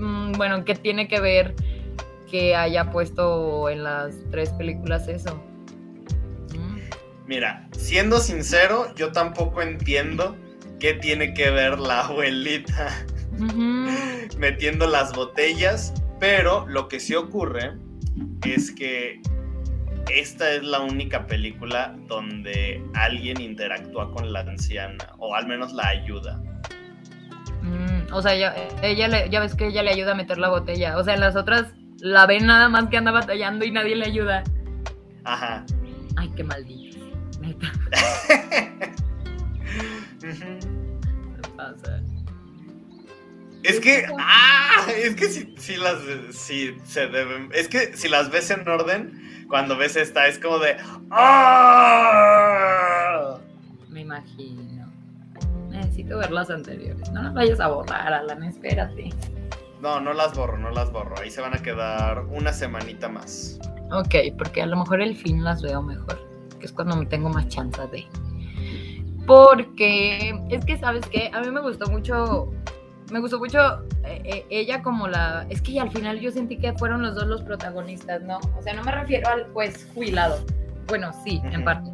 mm, bueno, qué tiene que ver que haya puesto en las tres películas eso. Mm. Mira, siendo sincero, yo tampoco entiendo qué tiene que ver la abuelita [laughs] metiendo las botellas, pero lo que sí ocurre es que esta es la única película donde alguien interactúa con la anciana, o al menos la ayuda. Mm, o sea, ella, ya ves que ella le ayuda a meter la botella. O sea, en las otras la ven nada más que anda batallando y nadie le ayuda. Ajá. Ay, qué maldito. Neta. [laughs] pasa? Es que, ah, es que si, si las, si se deben, es que si las ves en orden, cuando ves esta es como de, ¡Ah! Me imagino. Necesito ver las anteriores. No las vayas a borrar, Alan, espérate. No, no las borro, no las borro. Ahí se van a quedar una semanita más. Ok, porque a lo mejor el fin las veo mejor, que es cuando me tengo más chance de. Porque es que, ¿sabes qué? A mí me gustó mucho me gustó mucho eh, eh, ella como la... Es que al final yo sentí que fueron los dos los protagonistas, ¿no? O sea, no me refiero al juez jubilado. Bueno, sí, en parte.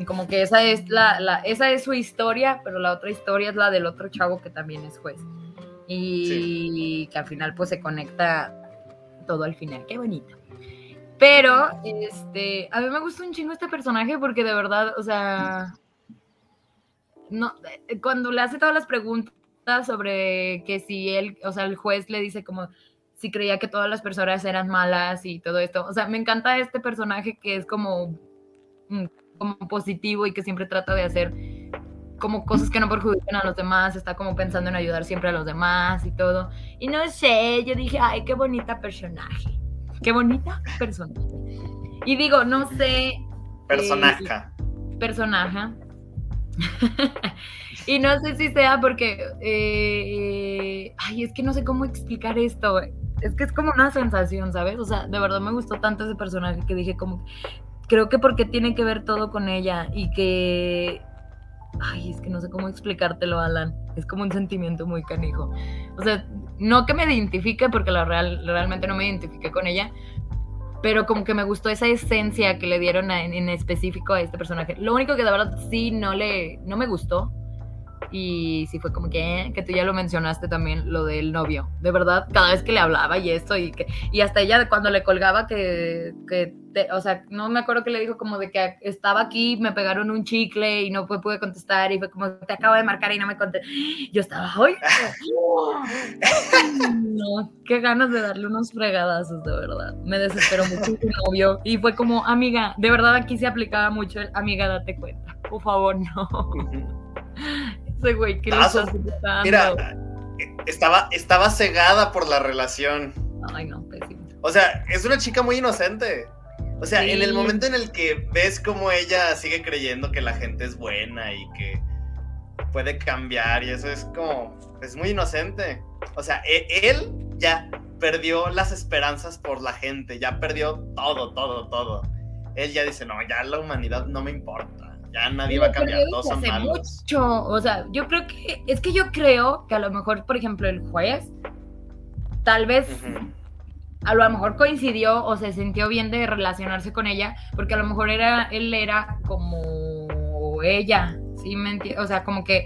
Y como que esa es la, la, esa es su historia, pero la otra historia es la del otro chavo que también es juez. Y que al final pues se conecta todo al final. Qué bonito. Pero, este, a mí me gusta un chingo este personaje porque de verdad, o sea, no, eh, cuando le hace todas las preguntas sobre que si él, o sea, el juez le dice como si creía que todas las personas eran malas y todo esto. O sea, me encanta este personaje que es como, mm, como positivo y que siempre trata de hacer como cosas que no perjudiquen a los demás, está como pensando en ayudar siempre a los demás y todo. Y no sé, yo dije, ay, qué bonita personaje. Qué bonita personaje. Y digo, no sé. Eh, personaje. [laughs] y no sé si sea porque, eh, ay, es que no sé cómo explicar esto. Es que es como una sensación, ¿sabes? O sea, de verdad me gustó tanto ese personaje que dije como, creo que porque tiene que ver todo con ella y que, ay, es que no sé cómo explicártelo, Alan. Es como un sentimiento muy canijo. O sea, no que me identifique porque la real, realmente no me identifique con ella, pero como que me gustó esa esencia que le dieron en, específico a este personaje. Lo único que de verdad sí no le, no me gustó y sí fue como que, eh, que tú ya lo mencionaste también, lo del novio. De verdad, cada vez que le hablaba y esto, y, que, y hasta ella cuando le colgaba que, que o sea, no me acuerdo que le dijo como de que estaba aquí, me pegaron un chicle y no pude contestar y fue como, te acabo de marcar y no me contesté. Yo estaba, ¡ay! [laughs] no, qué ganas de darle unos fregadazos, de verdad. Me desesperó mucho su novio y fue como, amiga, de verdad aquí se aplicaba mucho el, amiga, date cuenta, por favor, no. [laughs] Ese güey, ¿qué Mira, estaba, estaba cegada por la relación. Ay, no, pésimo. O sea, es una chica muy inocente. O sea, en el momento en el que ves cómo ella sigue creyendo que la gente es buena y que puede cambiar y eso es como, es muy inocente. O sea, e, él ya perdió las esperanzas por la gente, ya perdió todo, todo, todo. Él ya dice, no, ya la humanidad no me importa ya nadie va a cambiar, todos son malos. Mucho, o sea, yo creo que, es que yo creo que a lo mejor, por ejemplo, el juez, tal vez, a lo mejor coincidió o se sintió bien de relacionarse con ella, porque a lo mejor era, él era como ella, ¿sí me entiendes? O sea, como que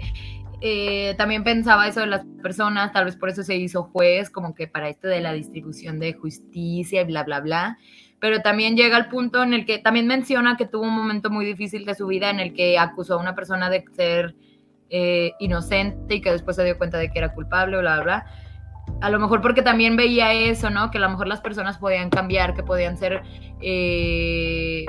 eh, también pensaba eso de las personas, tal vez por eso se hizo juez, como que para esto de la distribución de justicia y bla, bla, bla pero también llega al punto en el que también menciona que tuvo un momento muy difícil de su vida en el que acusó a una persona de ser eh, inocente y que después se dio cuenta de que era culpable, bla, bla, bla. A lo mejor porque también veía eso, ¿no? Que a lo mejor las personas podían cambiar, que podían ser... Eh,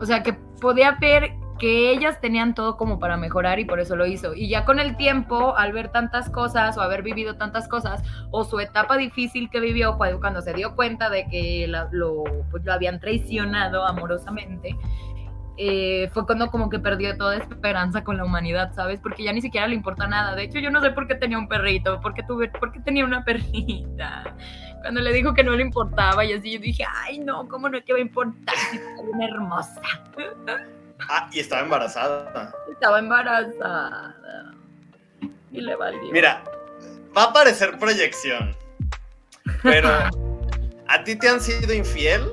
o sea, que podía ver que ellas tenían todo como para mejorar y por eso lo hizo. Y ya con el tiempo, al ver tantas cosas o haber vivido tantas cosas, o su etapa difícil que vivió cuando se dio cuenta de que lo, pues, lo habían traicionado amorosamente, eh, fue cuando como que perdió toda esperanza con la humanidad, ¿sabes? Porque ya ni siquiera le importa nada. De hecho, yo no sé por qué tenía un perrito, por qué, tuve, por qué tenía una [laughs] perrita. Cuando le dijo que no le importaba y así, yo dije, ay no, ¿cómo no te va a importar si bien hermosa? [laughs] Ah, y estaba embarazada. Estaba embarazada. Y le valió. Mira, va a parecer proyección. Pero, ¿a ti te han sido infiel?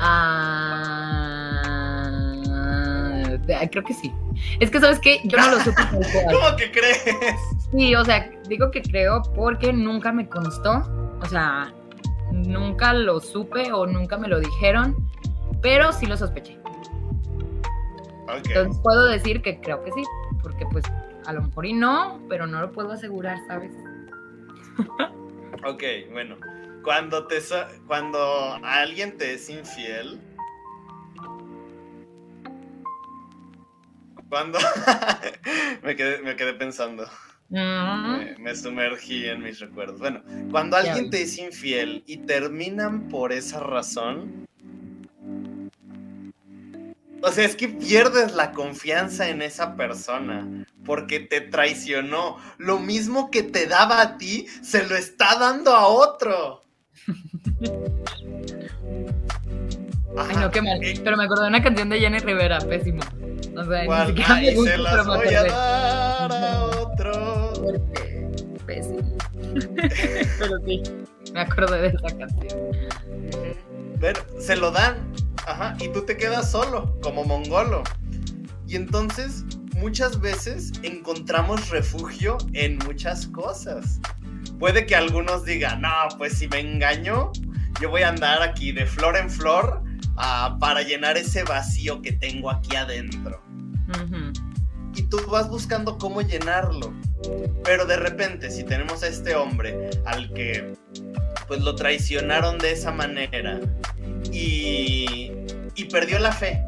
Ah, creo que sí. Es que, ¿sabes qué? Yo no lo supe. [laughs] ¿Cómo que crees? Sí, o sea, digo que creo porque nunca me constó. O sea, nunca lo supe o nunca me lo dijeron, pero sí lo sospeché. Entonces puedo decir que creo que sí, porque pues a lo mejor y no, pero no lo puedo asegurar, ¿sabes? ok, bueno. Cuando te cuando alguien te es infiel, cuando [laughs] me, quedé, me quedé pensando. Me, sumergí en mis recuerdos. Bueno, cuando alguien te es infiel y terminan por esa razón, o sea, es que pierdes la confianza en esa persona porque te traicionó. Lo mismo que te daba a ti, se lo está dando a otro. [laughs] Ay, no, qué mal. Eh, pero me acordé de una canción de Jenny Rivera, pésimo. O sea, ni se las voy a dar a otro. Pésimo. [laughs] pero sí, me acordé de esa canción. Pero se lo dan Ajá, y tú te quedas solo, como mongolo. Y entonces, muchas veces encontramos refugio en muchas cosas. Puede que algunos digan, no, pues si me engaño, yo voy a andar aquí de flor en flor ah, para llenar ese vacío que tengo aquí adentro. Y tú vas buscando cómo llenarlo. Pero de repente, si tenemos a este hombre al que pues lo traicionaron de esa manera y, perdió la fe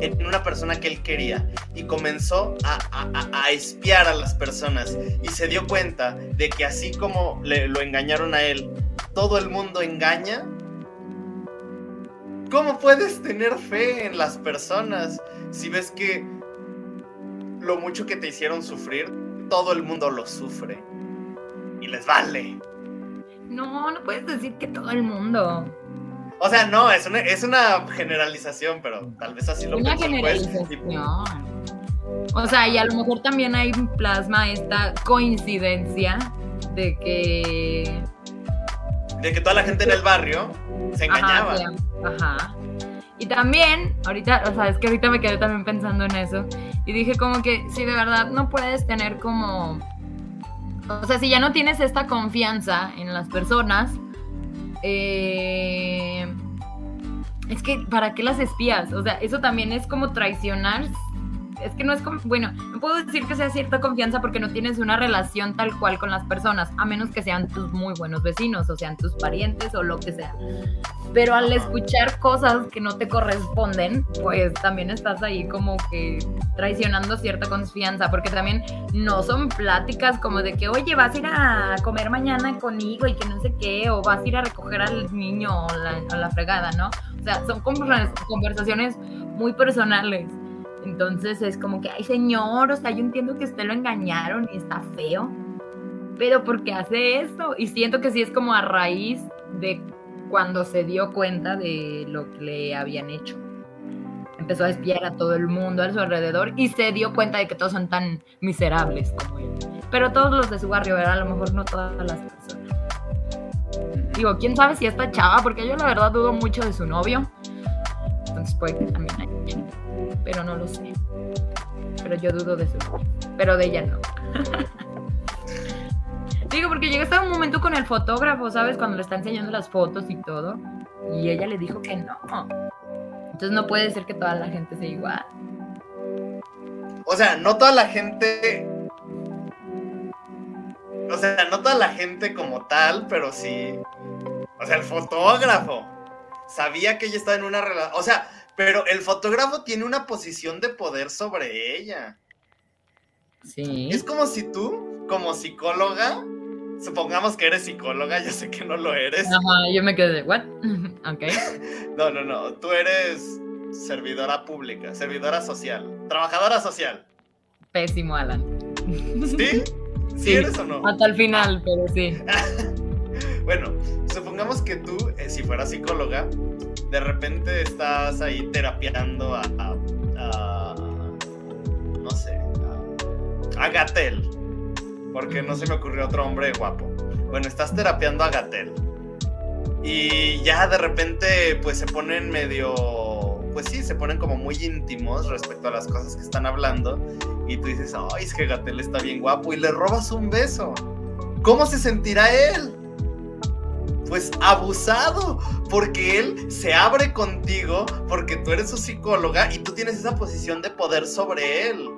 en una persona que él quería y comenzó a, espiar a las personas y se dio cuenta de que así como le, lo engañaron a él, todo el mundo engaña. ¿Cómo puedes tener fe en las personas si ves que lo mucho que te hicieron sufrir, todo el mundo lo sufre y les vale? No, no puedes decir que todo el mundo. O sea, no, es una, es una generalización, pero tal vez así lo Una generalización. O sea, y a lo mejor también hay plasma esta coincidencia de que. De que toda la gente en el barrio se engañaba. Ajá. Y también, ahorita, o sea, es que ahorita me quedé también pensando en eso. Y dije como que si de verdad no puedes tener como o sea, si ya no tienes esta confianza en las personas, eh, es que, ¿para qué las espías? O sea, eso también es como traicionar es que no es como, bueno, no puedo decir que sea cierta confianza porque no tienes una relación tal cual con las personas, a menos que sean tus muy buenos vecinos o sean tus parientes o lo que sea. Pero al escuchar cosas que no te corresponden, pues también estás ahí como que traicionando cierta confianza, porque también no son pláticas como de que, oye, vas a ir a comer mañana conmigo y que no sé qué, o vas a ir a recoger al niño o la, la fregada, ¿no? O sea, son conversaciones muy personales. Entonces es como que, ay señor, o sea, yo entiendo que usted lo engañaron y está feo, pero ¿por qué hace eso? Y siento que sí es como a raíz de cuando se dio cuenta de lo que le habían hecho. Empezó a espiar a todo el mundo a su alrededor y se dio cuenta de que todos son tan miserables como él. Pero todos los de su barrio, ¿verdad? A lo mejor no todas las personas. Digo, quién sabe si esta chava, porque yo la verdad dudo mucho de su novio. Entonces puede que también haya pero no lo sé. Pero yo dudo de su pero de ella no. [laughs] Digo, porque llega hasta un momento con el fotógrafo, ¿sabes? Cuando le está enseñando las fotos y todo. Y ella le dijo que no. Entonces no puede ser que toda la gente sea igual. O sea, no toda la gente. O sea, no toda la gente como tal, pero sí. O sea, el fotógrafo sabía que ella estaba en una relación. O sea, pero el fotógrafo tiene una posición de poder sobre ella. Sí. Es como si tú, como psicóloga, supongamos que eres psicóloga, yo sé que no lo eres. Ajá, yo me quedé de, ¿what? [laughs] ok. [laughs] no, no, no, tú eres servidora pública, servidora social, trabajadora social. Pésimo, Alan. ¿Sí? ¿Sí, [laughs] eres o no? Hasta el final, pero sí. bueno, supongamos que tú, eh, si fueras psicóloga, de repente estás ahí terapiando a, no sé, a, Gatel, porque no se me ocurrió otro hombre guapo. Bueno, estás terapeando a Gatel. Y ya de repente, pues se ponen medio. Pues sí, se ponen como muy íntimos respecto a las cosas que están hablando. Y tú dices, ay, es que Gatel está bien guapo. Y le robas un beso. ¿Cómo se sentirá él? Pues abusado, porque él se abre contigo porque tú eres su psicóloga y tú tienes esa posición de poder sobre él.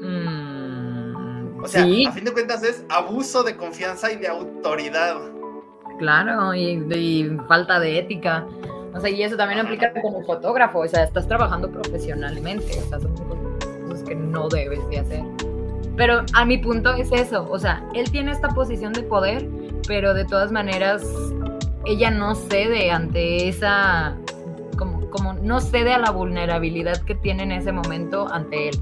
Mm, o sea, a fin de cuentas es abuso de confianza y de autoridad. Claro, y, falta de ética. O sea, y eso también aplica como fotógrafo, o sea, estás trabajando profesionalmente, o sea, son cosas que no debes de hacer. Pero a mi punto es eso, o sea, él tiene esta posición de poder pero de todas maneras ella no cede ante esa, como, como no cede a la vulnerabilidad que tiene en ese momento ante él,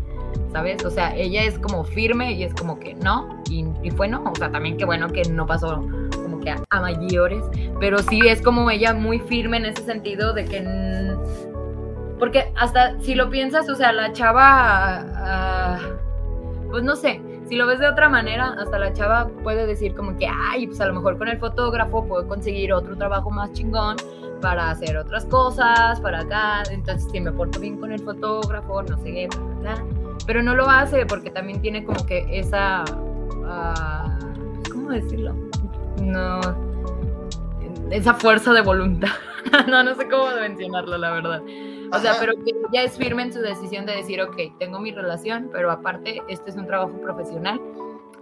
¿sabes? O sea, ella es como firme y es como que no, y, fue no, o sea, también qué bueno que no pasó como que a, mayores, pero sí es como ella muy firme en ese sentido de que... Porque hasta si lo piensas, o sea, la chava, ah, pues no sé, si lo ves de otra manera, hasta la chava puede decir como que, ay, pues a lo mejor con el fotógrafo puedo conseguir otro trabajo más chingón para hacer otras cosas, para acá, entonces si me porto bien con el fotógrafo, no sé qué, bla, pero no lo hace porque también tiene como que esa, uh, ¿cómo decirlo? No, esa fuerza de voluntad, [laughs] no, no sé cómo mencionarlo, la verdad. O sea, pero que ya es firme en su decisión de decir, ok, tengo mi relación, pero aparte este es un trabajo profesional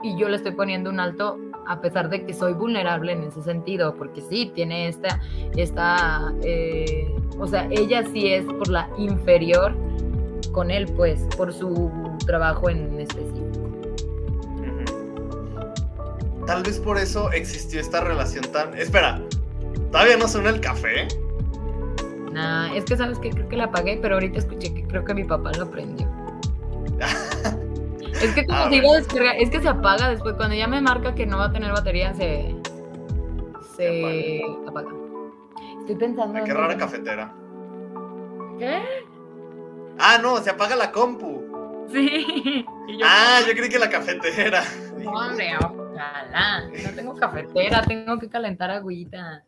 y yo le estoy poniendo un alto a pesar de que soy vulnerable en ese sentido, porque sí, tiene esta, esta eh, o sea, ella sí es por la inferior con él, pues, por su trabajo en específico. Tal vez por eso existió esta relación tan... Espera, ¿todavía no suena el café? Nah, es que sabes que creo que la apagué, pero ahorita escuché que creo que mi papá lo prendió. [laughs] es que como digo ah, es que se apaga después, cuando ya me marca que no va a tener batería, se, se, apaga. Estoy pensando. qué rara cafetera. ¿Qué? Ah, no, se apaga la compu. Sí. [laughs] ah, yo creí que la cafetera. No, hombre, ojalá. No tengo cafetera, tengo que calentar agüita.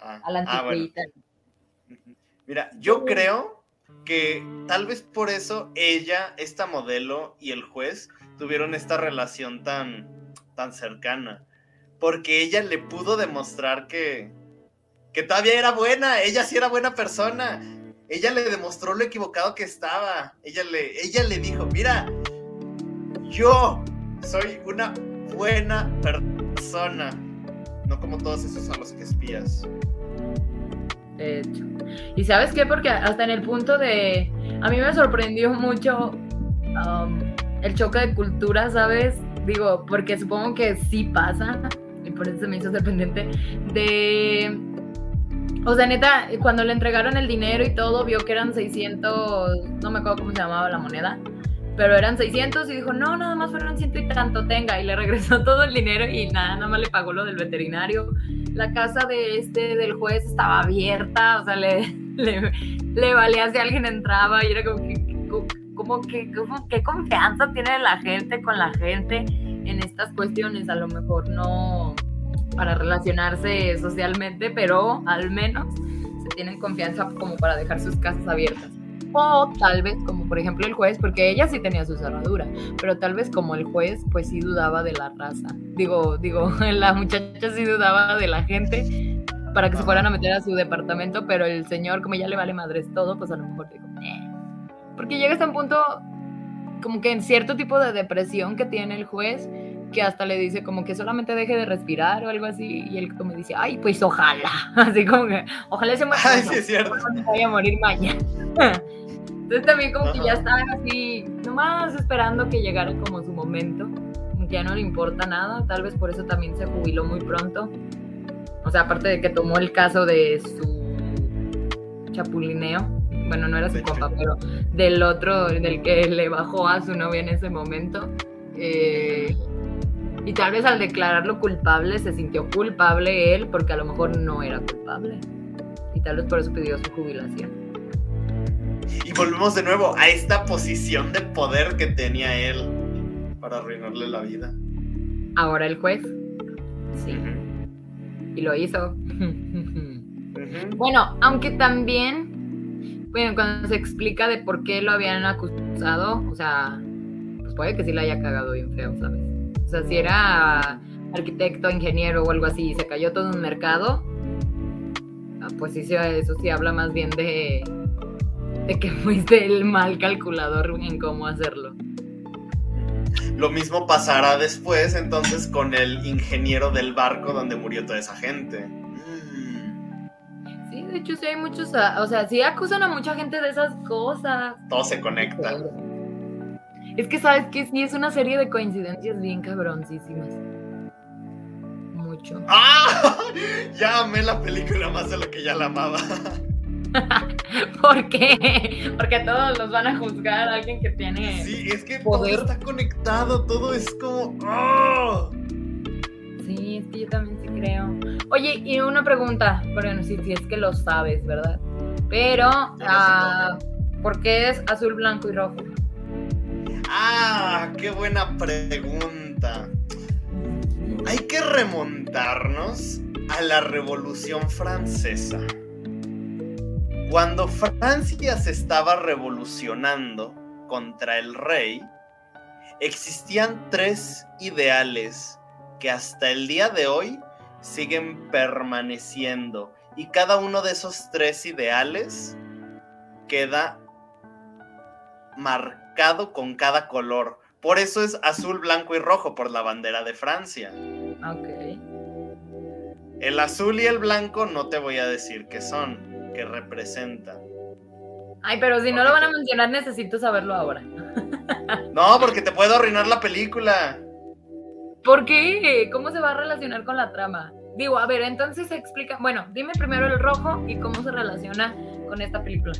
Ah, a la ah, antigüita. Mira, yo creo que tal vez por eso ella, esta modelo y el juez tuvieron esta relación tan, tan cercana. Porque ella le pudo demostrar que, que todavía era buena, ella sí era buena persona. Ella le demostró lo equivocado que estaba. Ella le, ella le dijo, mira, yo soy una buena persona. No como todos esos a los que espías. De hecho. ¿Y sabes qué? Porque hasta en el punto de... A mí me sorprendió mucho um, el choque de cultura, ¿sabes? Digo, porque supongo que sí pasa, y por eso se me hizo sorprendente, de... O sea, neta, cuando le entregaron el dinero y todo, vio que eran 600, no me acuerdo cómo se llamaba la moneda, pero eran 600 y dijo, no, nada más fueron ciento y tanto, tenga, y le regresó [laughs] todo el dinero y nada, nada más le pagó lo del veterinario. La casa de este, del juez, estaba abierta, o sea, le, [laughs] le, valía si alguien entraba y era como que, como que, como, qué confianza tiene la gente con la gente en estas cuestiones, a lo mejor no para relacionarse socialmente, pero al menos se tienen confianza como para dejar sus casas abiertas. O tal vez, como por ejemplo el juez, porque ella sí tenía su cerradura, pero tal vez como el juez, pues sí dudaba de la raza. Digo, digo, [laughs] la muchacha sí dudaba de la gente para que se fueran a meter a su departamento, pero el señor, como ya le vale madres todo, pues a lo mejor digo, eh. Porque llega hasta un punto, como que en cierto tipo de depresión que tiene el juez, que hasta le dice como que solamente deje de respirar o algo así, y él como dice, ay, pues ojalá, [laughs] así como que, ojalá se muera, [laughs] ay, sí, es cierto. no vaya a morir mañana. [laughs] Entonces también como que ya estaban así, nomás esperando que llegara como su momento, ya no le importa nada, tal vez por eso también se jubiló muy pronto. O sea, aparte de que tomó el caso de su chapulineo, bueno, no era su compa, pero del otro, del que le bajó a su novia en ese momento. Eh, y tal vez al declararlo culpable se sintió culpable él porque a lo mejor no era culpable. Y tal vez por eso pidió su jubilación. Y volvemos de nuevo a esta posición de poder que tenía él para arruinarle la vida. Ahora el juez. Sí. Y lo hizo. Bueno, aunque también, bueno, cuando se explica de por qué lo habían acusado, o sea, pues puede que sí la haya cagado bien feo, ¿sabes? O sea, si era arquitecto, ingeniero o algo así y se cayó todo un mercado, ah, pues sí, eso sí habla más bien de, de que [laughs] fuiste el mal calculador en cómo hacerlo. Lo mismo pasará después entonces con el ingeniero del barco donde murió toda esa gente. Sí, de hecho sí hay muchos, ah, o sea, sí acusan a mucha gente de esas cosas. Todo se conecta. Es que sabes que sí es una serie de coincidencias bien cabroncísimas. Mucho. ¡Ah! [laughs] Ya amé la película más de lo que ya la amaba. [laughs] ¿Por qué? Porque todos los van a juzgar a alguien que tiene. Sí, es que todo está conectado, todo es como. ¡ah! Sí, es que yo también sí creo. Oye, y una pregunta, bueno, si, si es que lo sabes, ¿verdad? Pero, uh, ¿por qué es azul, blanco y rojo? Ah, qué buena pregunta. Hay que remontarnos a la Revolución Francesa. Cuando Francia se estaba revolucionando contra el rey, existían tres ideales que hasta el día de hoy siguen permaneciendo. Y cada uno de esos tres ideales queda marcado con cada color. Por eso es azul, blanco y rojo por la bandera de Francia. Ok. El azul y el blanco no te voy a decir qué son que representa. Ay, pero si no lo van a mencionar, necesito saberlo ahora. No, porque te puedo arruinar la película. ¿Por qué? ¿Cómo se va a relacionar con la trama? Digo, a ver, entonces explica. Bueno, dime primero el rojo y cómo se relaciona con esta película.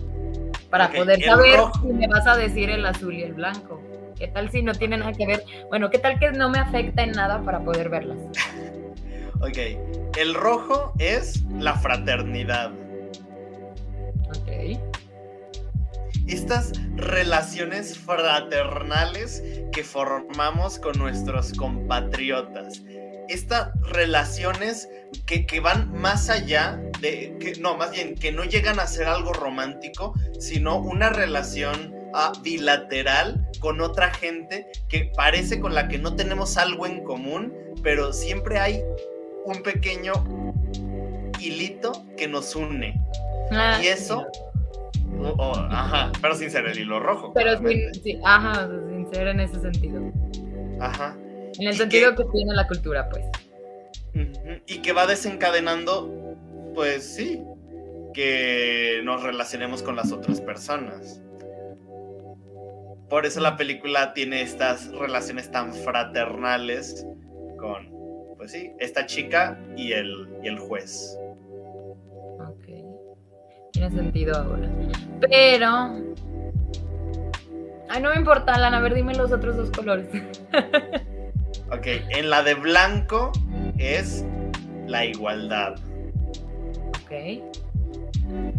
Para poder saber si me vas a decir el azul y el blanco. ¿Qué tal si no tiene nada que ver? Bueno, ¿qué tal que no me afecta en nada para poder verlas? [laughs] ok, el rojo es la fraternidad. Ok. Estas relaciones fraternales que formamos con nuestros compatriotas. Estas relaciones que, van más allá de, que, no, más bien, que no llegan a ser algo romántico, sino una relación ah, bilateral con otra gente que parece con la que no tenemos algo en común, pero siempre hay un pequeño hilito que nos une. Ah, y eso, ajá, pero sin ser el hilo rojo. Pero sin, sí, ajá, sin ser en ese sentido. Ajá. En el sentido que, tiene la cultura, pues. Y que va desencadenando, pues sí, que nos relacionemos con las otras personas. Por eso la película tiene estas relaciones tan fraternales con, pues sí, esta chica y el, y el juez tiene sentido ahora. Pero. Ay, no me importa, Lana. A ver, dime los otros dos colores. [laughs] ok, en la de blanco es la igualdad. Ok.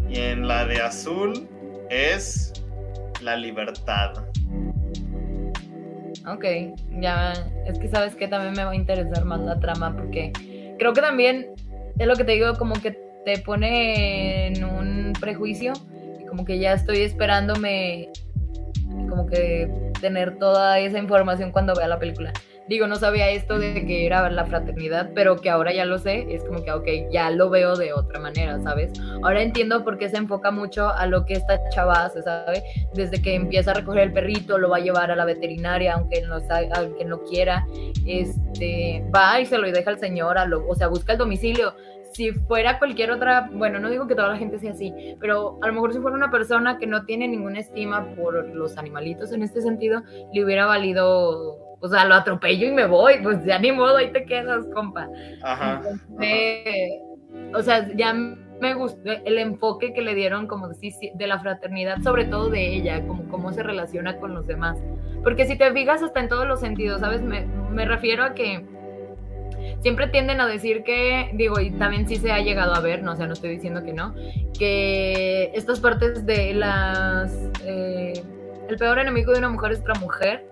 Y en la de azul es la libertad. Ok, ya, es que sabes que también me va a interesar más la trama porque creo que también es lo que te digo, como que te pone en un prejuicio como que ya estoy esperándome como que tener toda esa información cuando vea la película. Digo, no sabía esto de que era la fraternidad, pero que ahora ya lo sé, es como que, ok, ya lo veo de otra manera, ¿sabes? Ahora entiendo por qué se enfoca mucho a lo que esta chava se sabe, desde que empieza a recoger el perrito, lo va a llevar a la veterinaria, aunque no, aunque no quiera, este, va y se lo deja al señor, a lo, o sea, busca el domicilio, si fuera cualquier otra, bueno, no digo que toda la gente sea así, pero a lo mejor si fuera una persona que no tiene ninguna estima por los animalitos en este sentido, le hubiera valido, o sea, lo atropello y me voy, pues ya ni modo, ahí te quedas, compa. Ajá. O sea, ya me gustó el enfoque que le dieron como de la fraternidad, sobre todo de ella, como cómo se relaciona con los demás. Porque si te fijas hasta en todos los sentidos, ¿sabes? Me, me refiero a que siempre tienden a decir que, digo, y también sí se ha llegado a ver, no, o sea, no estoy diciendo que no, que estas partes de las... Eh, el peor enemigo de una mujer es otra mujer.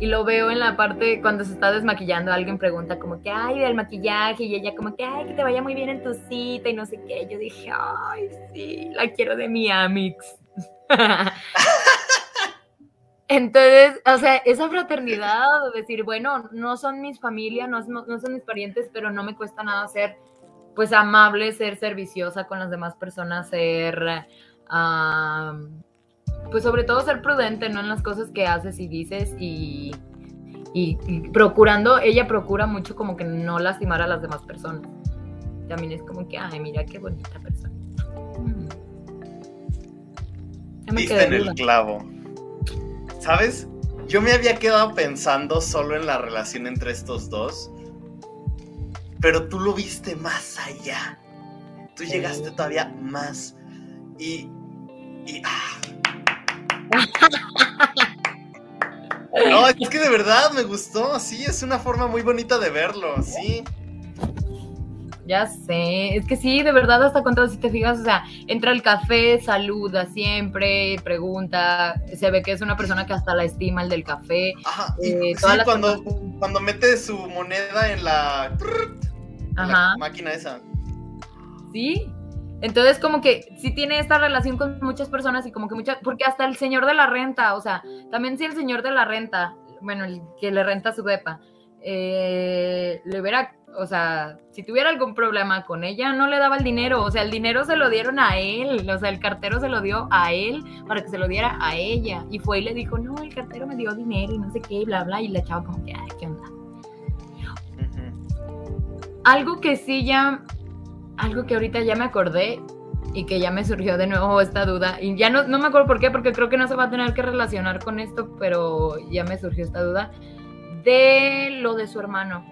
Y lo veo en la parte cuando se está desmaquillando, alguien pregunta como que, ay, del maquillaje, y ella como que, ay, que te vaya muy bien en tu cita y no sé qué. Yo dije, ay, sí, la quiero de mi Amix. [laughs] Entonces, o sea, esa fraternidad de decir, bueno, no son mis familias, no, no, son mis parientes, pero no me cuesta nada ser, pues, amable, ser serviciosa con las demás personas, ser, pues, sobre todo ser prudente, ¿no? En las cosas que haces y dices y, y, procurando, ella procura mucho como que no lastimar a las demás personas. También es como que, ay, mira qué bonita persona. Mm. Viste en el clavo. ¿Sabes? Yo me había quedado pensando solo en la relación entre estos dos, pero tú lo viste más allá. Tú llegaste todavía más. Y. y ah. [laughs] No, es que de verdad me gustó, sí, es una forma muy bonita de verlo, sí. Ya sé, es que sí, de verdad, hasta con todo, si te fijas, o sea, entra al café, saluda siempre, pregunta, se ve que es una persona que hasta la estima el del café. Ajá, eh, sí, cuando, cuando mete su moneda en la, máquina esa. Sí, entonces como que sí tiene esta relación con muchas personas y como que muchas, porque hasta el señor de la renta, o sea, también si el señor de la renta, bueno, el que le renta su bepa, eh, le hubiera o sea, si tuviera algún problema con ella, no le daba el dinero, o sea, el dinero se lo dieron a él, o sea, el cartero se lo dio a él para que se lo diera a ella, y fue y le dijo, no, el cartero me dio dinero y no sé qué, y bla, bla, y la chava como que, ay, ¿qué onda? Algo que sí ya, algo que ahorita ya me acordé y que ya me surgió de nuevo esta duda, y ya no, no me acuerdo por qué, porque creo que no se va a tener que relacionar con esto, pero ya me surgió esta duda, de lo de su hermano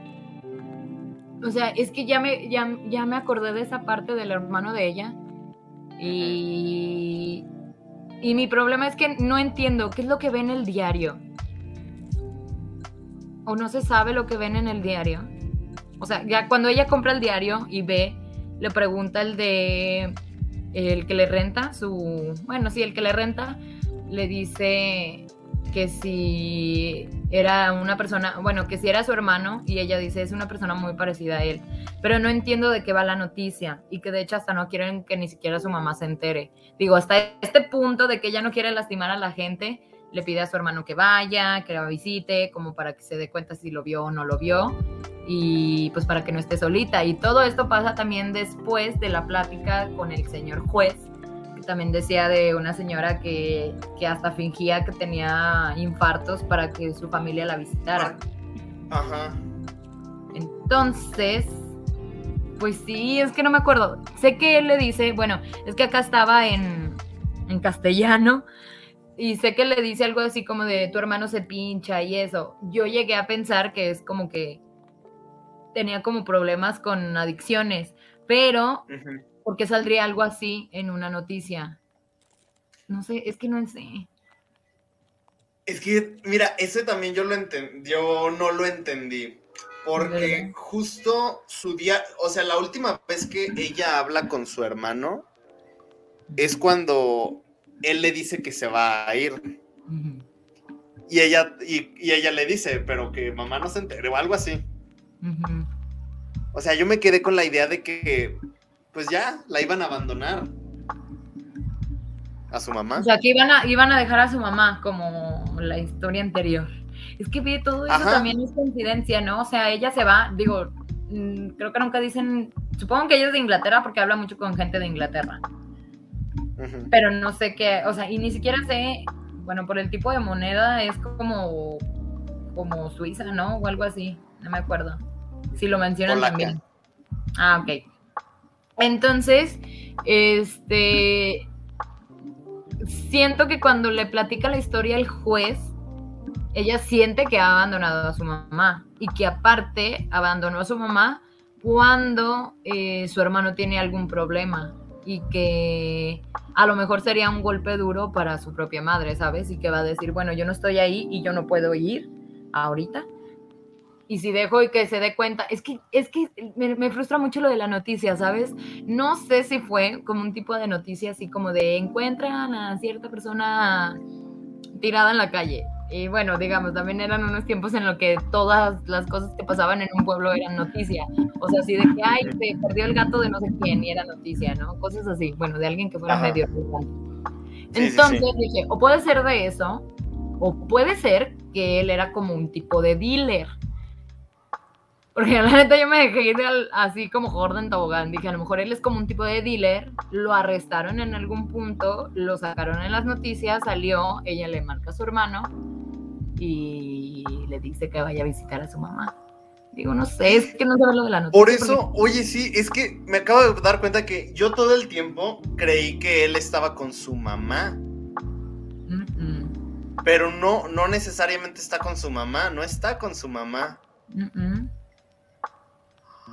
o sea, es que ya me, ya, me acordé de esa parte del hermano de ella. Y, y mi problema es que no entiendo qué es lo que ve en el diario. O no se sabe lo que ven en el diario. O sea, ya cuando ella compra el diario y ve, le pregunta el de el que le renta, su, bueno, sí, el que le renta, le dice, que si era una persona, bueno, que si era su hermano y ella dice es una persona muy parecida a él, pero no entiendo de qué va la noticia y que de hecho hasta no quieren que ni siquiera su mamá se entere. Digo, hasta este punto de que ella no quiere lastimar a la gente, le pide a su hermano que vaya, que la visite, como para que se dé cuenta si lo vio o no lo vio y pues para que no esté solita. Y todo esto pasa también después de la plática con el señor juez también decía de una señora que, hasta fingía que tenía infartos para que su familia la visitara. Ajá. Entonces, pues sí, es que no me acuerdo. Sé que él le dice, bueno, es que acá estaba en, en castellano y sé que le dice algo así como de tu hermano se pincha y eso. Yo llegué a pensar que es como que tenía como problemas con adicciones, pero ¿Por qué saldría algo así en una noticia? No sé, es que no sé. Es que, mira, ese también yo lo entendí, yo no lo entendí. Porque justo su día, o sea, la última vez que ella habla con su hermano es cuando él le dice que se va a ir. Y ella, y, ella le dice, pero que mamá no se entere o algo así. O sea, yo me quedé con la idea de que pues ya la iban a abandonar. A su mamá. O sea, que iban a, iban a dejar a su mamá, como la historia anterior. Es que vi todo eso también es coincidencia, ¿no? O sea, ella se va, digo, mm, creo que nunca dicen, supongo que ella es de Inglaterra porque habla mucho con gente de Inglaterra. Pero no sé qué, o sea, y ni siquiera sé, bueno, por el tipo de moneda es como, como Suiza, ¿no? O algo así, no me acuerdo. Si lo mencionan también. Ah, ok. Entonces, este, siento que cuando le platica la historia al juez, ella siente que ha abandonado a su mamá y que aparte abandonó a su mamá cuando eh, su hermano tiene algún problema y que a lo mejor sería un golpe duro para su propia madre, ¿sabes? Y que va a decir, bueno, yo no estoy ahí y yo no puedo ir ahorita. Y si dejo y que se dé cuenta, es que, es que me, frustra mucho lo de la noticia, ¿sabes? No sé si fue como un tipo de noticia así como de encuentran a cierta persona tirada en la calle. Y bueno, digamos, también eran unos tiempos en los que todas las cosas que pasaban en un pueblo eran noticia. O sea, así de que, ay, se perdió el gato de no sé quién y era noticia, ¿no? Cosas así. Bueno, de alguien que fuera medio Entonces dije, o puede ser de eso, o puede ser que él era como un tipo de dealer. Porque la neta yo me dejé ir así como Jordan Tobogán. Dije, a lo mejor él es como un tipo de dealer. Lo arrestaron en algún punto, lo sacaron en las noticias, salió, ella le marca a su hermano y le dice que vaya a visitar a su mamá. Digo, no sé, es que no sabe lo de la noticia. Por eso, oye, sí, es que me acabo de dar cuenta que yo todo el tiempo creí que él estaba con su mamá. Pero no, no necesariamente está con su mamá, no está con su mamá.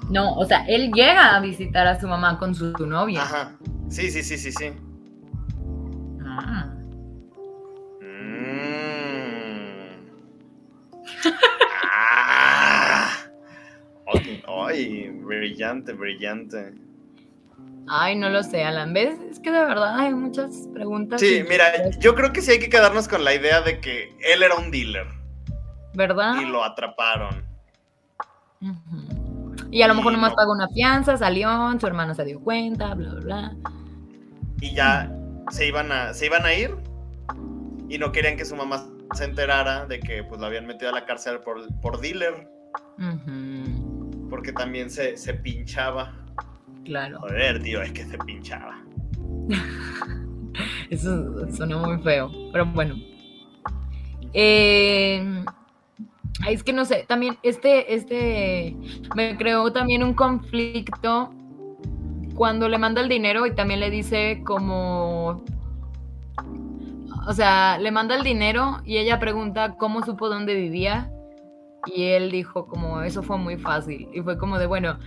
No, o sea, él llega a visitar a su mamá con su, novia. Ajá. Sí, sí, sí, sí, sí. Ah. Mm. [laughs] ah. Ay, brillante, brillante. Ay, no lo sé, Alan. ¿Ves? Es que de verdad hay muchas preguntas. Sí, mira, yo creo que sí hay que quedarnos con la idea de que él era un dealer. ¿Verdad? Y lo atraparon. Y a lo mejor nomás pagó una fianza, salió, su hermano se dio cuenta, bla, bla, bla. Y ya se iban a, se iban a ir y no querían que su mamá se enterara de que pues lo habían metido a la cárcel por, por dealer. Porque también se, se pinchaba. Claro. Joder, tío, es que se pinchaba. [laughs] Eso suena muy feo. Pero bueno. Eh, es que no sé, también este, este, me creó también un conflicto cuando le manda el dinero y también le dice como, o sea, le manda el dinero y ella pregunta cómo supo dónde vivía y él dijo como, eso fue muy fácil y fue como de, bueno,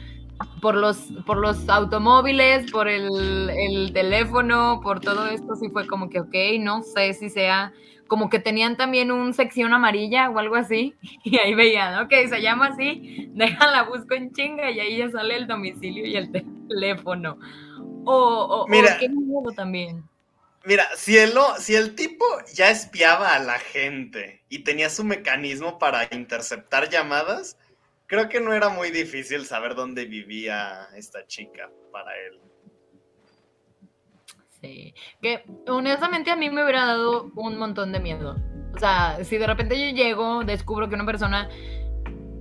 por los, por los automóviles, por el, el teléfono, por todo esto, sí fue como que, ok, no sé si sea como que tenían también un sección amarilla o algo así, [laughs] y ahí veían, ok, se llama así, déjala, busco en chinga y ahí ya sale el domicilio y el [laughs] teléfono. O, o, mira, qué miedo también. Mira, si el, si el tipo ya espiaba a la gente y tenía su mecanismo para interceptar llamadas, creo que no era muy difícil saber dónde vivía esta chica para él. Sí, que honestamente a mí me hubiera dado un montón de miedo. O sea, si de repente yo llego, descubro que una persona,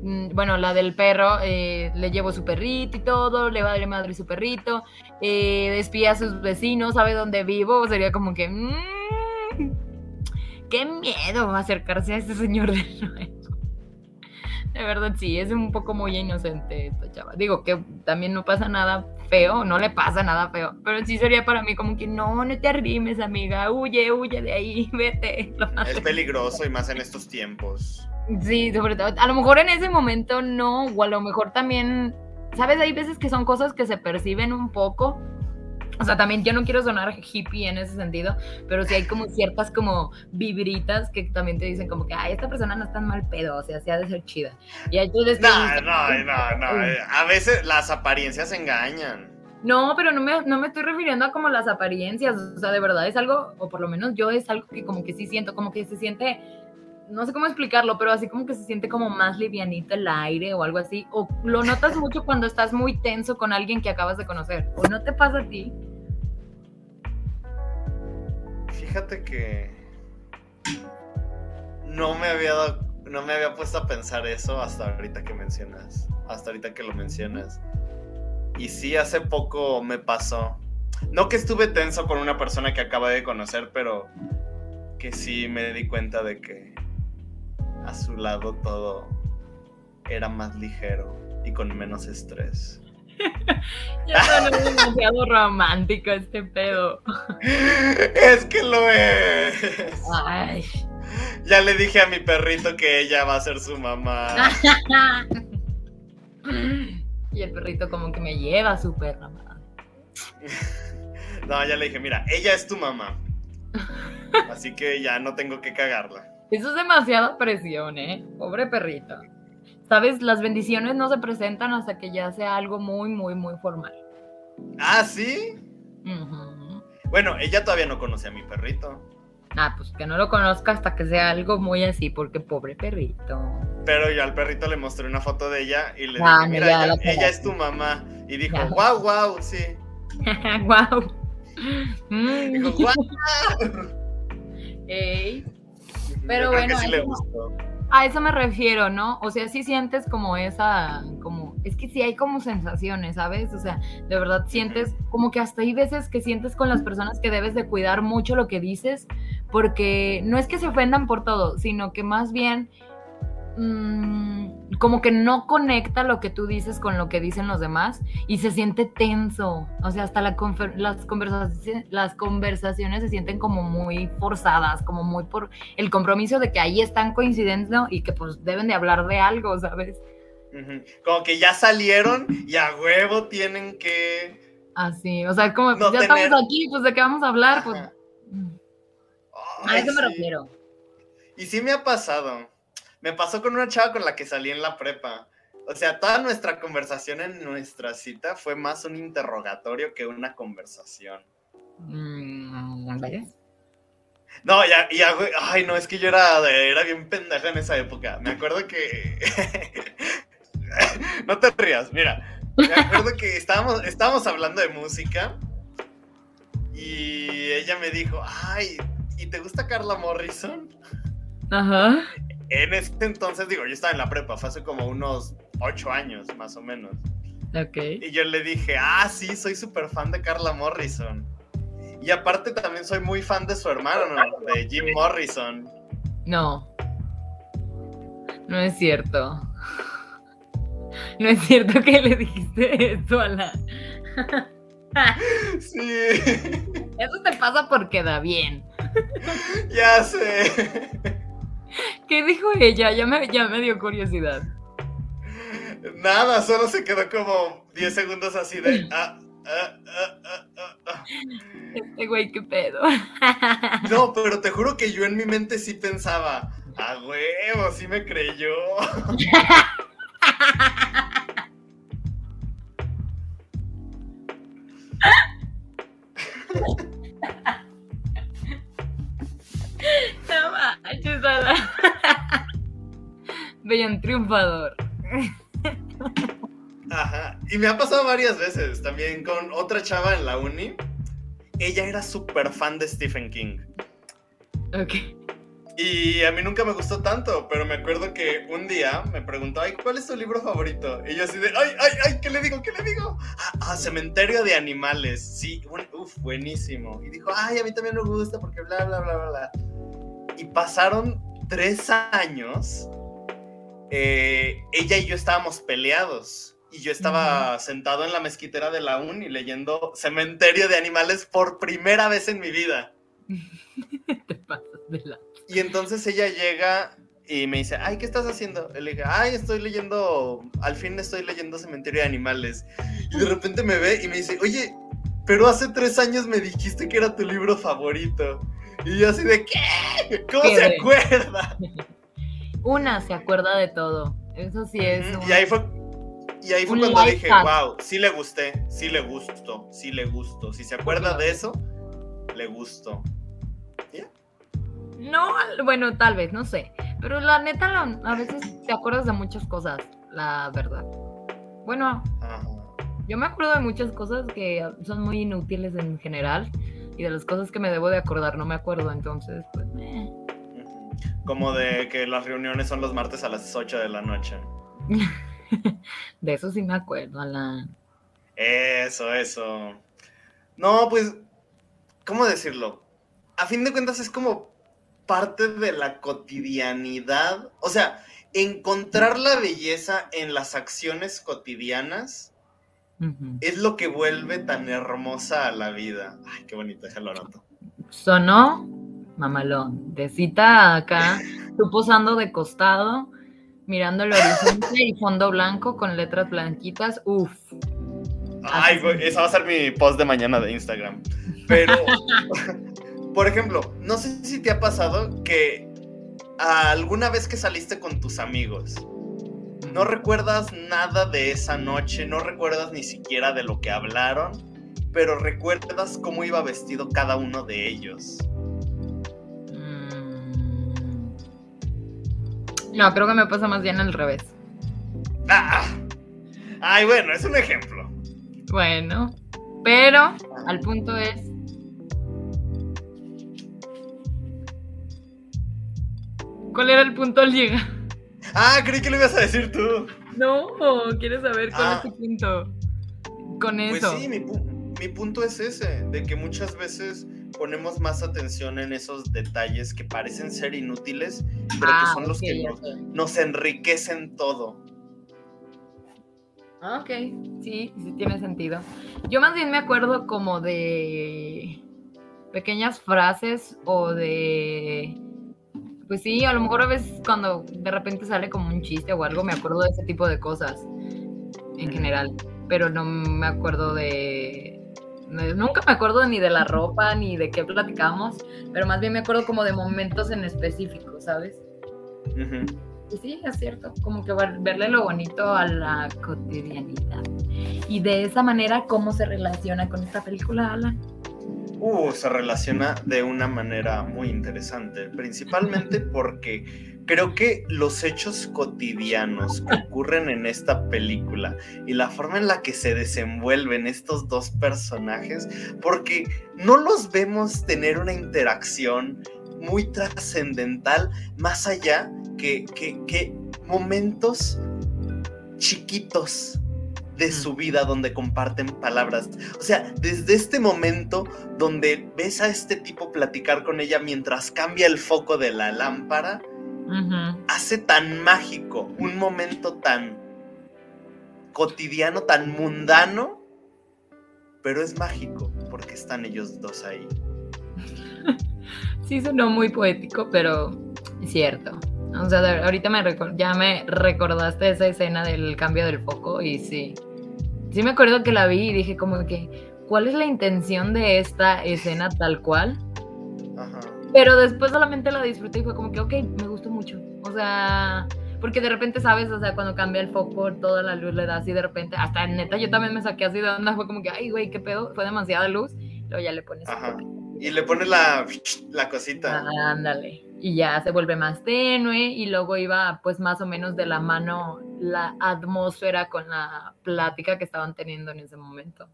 mm, bueno, la del perro, eh, le llevo su perrito y todo, le va a dar madre su perrito, eh, despía a sus vecinos, sabe dónde vivo, sería como que... Mmm, ¡Qué miedo acercarse a este señor de nuevo! De verdad, sí, es un poco muy inocente esta chava. Digo que también no pasa nada feo, no le pasa nada feo, pero sí sería para mí como que no, no te arrimes, amiga, huye, huye de ahí, [laughs] vete. Es peligroso y más en estos tiempos. Sí, sobre todo, a lo mejor en ese momento no, o a lo mejor también, sabes, hay veces que son cosas que se perciben un poco, o sea, también yo no quiero sonar hippie en ese sentido, pero sí hay como ciertas como vibritas que también te dicen como que, ay, esta persona no es tan mal pedo, o sea, sí ha de ser chida. Y ahí tú no, no, no, no, a veces las apariencias engañan. No, pero no me, no me estoy refiriendo a como las apariencias, o sea, de verdad es algo, o por lo menos yo es algo que como que sí siento, como que se siente no sé cómo explicarlo, pero así como que se siente como más livianito el aire o algo así. O lo notas mucho cuando estás muy tenso con alguien que acabas de conocer. ¿O no te pasa a ti? Fíjate que no me había no me había puesto a pensar eso hasta ahorita que mencionas, hasta ahorita que lo mencionas. Y sí, hace poco me pasó. No que estuve tenso con una persona que acaba de conocer, pero que sí me di cuenta de que a su lado todo era más ligero y con menos estrés. [laughs] ya no es demasiado romántico este pedo. [laughs] Es que lo es. Ya le dije a mi perrito que ella va a ser su mamá. [laughs] y el perrito como que me lleva a su perra. no, ya le dije, mira, ella es tu mamá. Así que ya no tengo que cagarla. Eso es demasiada presión, ¿eh? Pobre perrito. ¿Sabes? Las bendiciones no se presentan hasta que ya sea algo muy, muy, muy formal. Ah, ¿sí? Bueno, ella todavía no conoce a mi perrito. Ah, pues que no lo conozca hasta que sea algo muy así, porque pobre perrito. Pero yo al perrito le mostré una foto de ella y le ah, dije, mira, ella, es tu mamá. Y dijo, wow, wow, sí. [laughs] wow. Dijo, wow. [laughs] Ey. Pero bueno. A eso me refiero, ¿no? O sea, sí sientes como esa, como, es que sí hay como sensaciones, ¿sabes? O sea, de verdad sientes como que hasta hay veces que sientes con las personas que debes de cuidar mucho lo que dices, porque no es que se ofendan por todo, sino que más bien mm, como que no conecta lo que tú dices con lo que dicen los demás y se siente tenso. O sea, hasta las, conversaciones, las conversaciones se sienten como muy forzadas, como muy por el compromiso de que ahí están coincidiendo y que pues deben de hablar de algo, ¿sabes? Como que ya salieron y a huevo tienen que... Así, o sea, como ya estamos aquí, pues de qué vamos a hablar, pues a eso me refiero. Y sí me ha pasado. Me pasó con una chava con la que salí en la prepa. O sea, toda nuestra conversación en nuestra cita fue más un interrogatorio que una conversación. Mm, no, ya, ya, ay, no, es que yo era, era bien pendeja en esa época. Me acuerdo que. [laughs] no te rías, mira. Me acuerdo que estábamos, estábamos hablando de música y ella me dijo, ay, ¿y te gusta Carla Morrison? Ajá. En ese entonces, digo, yo estaba en la prepa, fue hace como unos ocho años, más o menos. Ok. Y yo le dije, ah, sí, soy súper fan de Carla Morrison. Y aparte también soy muy fan de su hermano, de Jim Morrison. No. No es cierto. No es cierto que le dijiste eso a la... sí. Eso te pasa porque queda bien. ya sé. [laughs] ¿Qué dijo ella? Ya me, ya me dio curiosidad. Nada, solo se quedó como 10 segundos así de. [laughs] Ah, ah, ah, este güey, qué pedo. [laughs] No, pero te juro que yo en mi mente sí pensaba, a huevo, sí me creyó. No manches, Vean triunfador. Ajá. Y me ha pasado varias veces también con otra chava en la uni. Ella era súper fan de Stephen King. Ok. Y a mí nunca me gustó tanto, pero me acuerdo que un día me preguntó, ay, ¿cuál es tu libro favorito? Y yo así de, ay, ay, ay, ¿qué le digo? ¿Qué le digo? Ah, ah Cementerio de Animales. Sí, uf, buenísimo. Y dijo, ay, a mí también me gusta porque bla, bla, bla, bla. Y pasaron tres años. Eh, ella y yo estábamos peleados. Y yo estaba sentado en la mezquitera de la uni leyendo Cementerio de Animales por primera vez en mi vida. [laughs] Te pasas de la y entonces ella llega y me dice, ay, ¿qué estás haciendo? Y le dije, ay, estoy leyendo, al fin estoy leyendo Cementerio de Animales. Y de repente me ve y me dice, oye, pero hace tres años me dijiste que era tu libro favorito. Y yo así de, ¿qué? ¿Cómo se acuerda? [laughs] Una se acuerda de todo. Eso sí es. Y ahí fue, y ahí fue cuando dije, wow, sí le gusté, sí le gustó, sí le gustó. Si se acuerda de eso, le gustó. No, bueno, tal vez, no sé. Pero la neta, a veces te acuerdas de muchas cosas, la verdad. Bueno, yo me acuerdo de muchas cosas que son muy inútiles en general. Y de las cosas que me debo de acordar no me acuerdo, entonces, pues... Como de que las reuniones son los martes a las 8 de la noche. de eso sí me acuerdo, Alan. Eso, eso. No, pues, ¿cómo decirlo? A fin de cuentas es como parte de la cotidianidad. O sea, encontrar la belleza en las acciones cotidianas es lo que vuelve tan hermosa a la vida. Ay, qué bonito, déjalo anoto. Sonó mamalón. De cita acá, tú posando de costado, mirando el horizonte y fondo blanco con letras blanquitas. Uf. Ay, esa va a ser mi post de mañana de Instagram. Pero [laughs] Por ejemplo, no sé si te ha pasado que alguna vez que saliste con tus amigos No recuerdas nada de esa noche, no recuerdas ni siquiera de lo que hablaron, pero recuerdas cómo iba vestido cada uno de ellos. No, creo que me pasa más bien al revés. Ah. Ay, bueno, es un ejemplo. Bueno, pero al punto es... ¿Cuál era el punto al llegar? Ah, creí que lo ibas a decir tú. No, ¿quieres saber cuál es Ah. tu punto? Con Pues eso. sí, mi, pu- mi punto es ese, de que muchas veces ponemos más atención en esos detalles que parecen ser inútiles, pero Ah, que son los que nos, nos enriquecen todo. Ah, ok, sí, sí tiene sentido. Yo más bien me acuerdo como de pequeñas frases o de... Pues sí, a lo mejor a veces cuando de repente sale como un chiste o algo, me acuerdo de ese tipo de cosas en general, pero no me acuerdo de... Nunca me acuerdo ni de la ropa ni de qué platicamos, pero más bien me acuerdo como de momentos en específico, ¿sabes? Y sí, es cierto, como que ver- verle lo bonito a la cotidianidad. Y de esa manera, ¿cómo se relaciona con esta película, Alan? Uh, se relaciona de una manera muy interesante, principalmente porque creo que los hechos cotidianos que ocurren en esta película y la forma en la que se desenvuelven estos dos personajes, porque no los vemos tener una interacción muy trascendental más allá que, que, que momentos chiquitos de su vida donde comparten palabras. O sea, desde este momento donde ves a este tipo platicar con ella mientras cambia el foco de la lámpara, hace tan mágico un momento tan cotidiano, tan mundano, pero es mágico porque están ellos dos ahí. [laughs] Sí, sonó muy poético, pero es cierto. O sea, ahorita me ya me recordaste esa escena del cambio del foco y sí. Sí me acuerdo que la vi y dije como que, ¿cuál es la intención de esta escena tal cual? Ajá. Pero después solamente la disfruté y fue como que, ok, me gustó sea, porque de repente, ¿sabes? O sea, cuando cambia el foco, toda la luz le da así de repente. Hasta neta, yo también me saqué así de onda. Fue como que, ay, güey, qué pedo. Fue demasiada luz. Luego ya le pones. Ajá. Y le pone la, la cosita. Ah, ándale. Y ya se vuelve más tenue. Y luego iba, pues, más o menos de la mano la atmósfera con la plática que estaban teniendo en ese momento.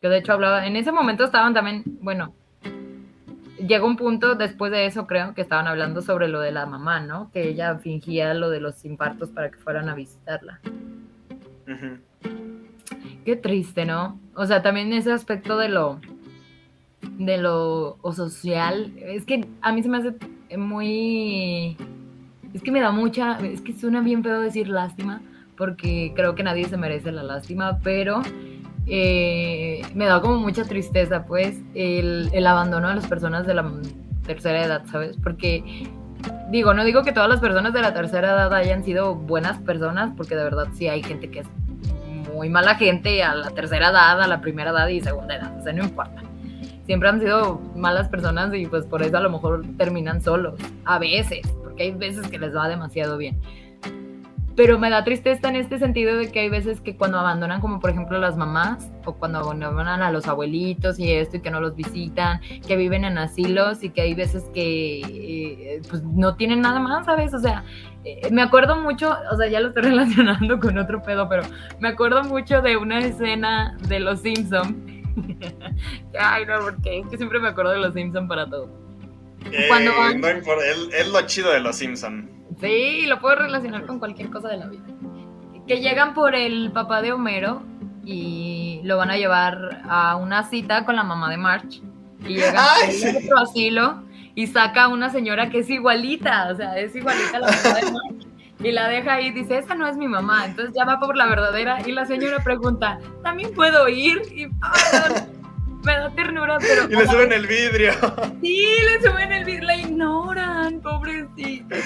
Que de hecho hablaba. En ese momento estaban también, bueno, llegó un punto después de eso, creo, que estaban hablando sobre lo de la mamá, ¿no? Que ella fingía lo de los infartos para que fueran a visitarla. Qué triste, ¿no? O sea, también ese aspecto de lo de lo o social, es que a mí se me hace muy es que me da mucha, es que suena bien feo decir lástima, porque creo que nadie se merece la lástima, pero eh, me da como mucha tristeza, pues, el, el abandono de las personas de la tercera edad, ¿sabes? Porque digo, no digo que todas las personas de la tercera edad hayan sido buenas personas, porque de verdad sí hay gente que es muy mala gente a la tercera edad, a la primera edad y segunda edad, o sea, no importa. Siempre han sido malas personas y pues por eso a lo mejor terminan solos, a veces, porque hay veces que les va demasiado bien. Pero me da tristeza en este sentido de que hay veces que cuando abandonan, como por ejemplo las mamás, o cuando abandonan a los abuelitos y esto, y que no los visitan, que viven en asilos y que hay veces que eh, pues no tienen nada más, ¿sabes? O sea, eh, me acuerdo mucho, o sea, ya lo estoy [laughs] relacionando con otro pedo, pero me acuerdo mucho de una escena de Los Simpson. [laughs] Ay, no, porque es que siempre me acuerdo de Los Simpson para todo. Eh, Cuando van- no es lo chido de los Simpson. Sí, lo puedo relacionar con cualquier cosa de la vida. Que llegan por el papá de Homero y lo van a llevar a una cita con la mamá de March. Y llega [laughs] Ay, a otro asilo y saca a una señora que es igualita, o sea, es igualita a la mamá de March. Y la deja ahí y dice, esa no es mi mamá. Entonces ya va por la verdadera y la señora pregunta, ¿también puedo ir? Y no, me da ternura, pero... Y le suben el vidrio. [laughs] Sí, le suben el vidrio, la ignoran, pobrecita.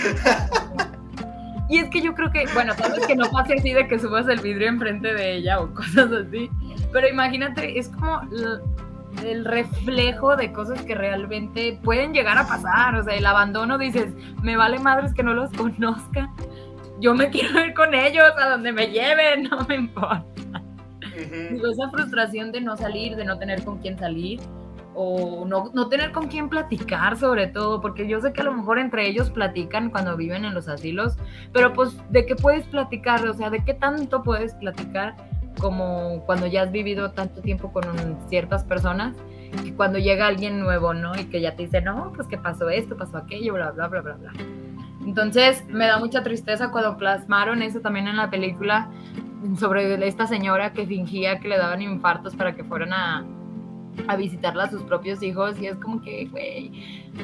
Y es que yo creo que, bueno, tal vez que no pase así de que subas el vidrio enfrente de ella o cosas así, pero imagínate, es como el reflejo de cosas que realmente pueden llegar a pasar, o sea, el abandono, dices, me vale madres que no los conozca, yo me [laughs] quiero ir con ellos a donde me lleven, no me importa. Esa frustración de no salir, de no tener con quién salir, o no, no, tener con quién platicar sobre todo, porque yo sé que a lo mejor entre ellos platican cuando viven en los asilos, pero pues de qué puedes platicar, o sea, de qué tanto puedes platicar como cuando ya has vivido tanto tiempo con ciertas personas, y cuando llega alguien nuevo, ¿no? Y que ya te dice, no, pues que pasó esto, pasó aquello, bla, bla, bla, bla, bla. Entonces me da mucha tristeza cuando plasmaron eso también en la película sobre esta señora que fingía que le daban infartos para que fueran a, a visitarla a sus propios hijos y es como que, güey,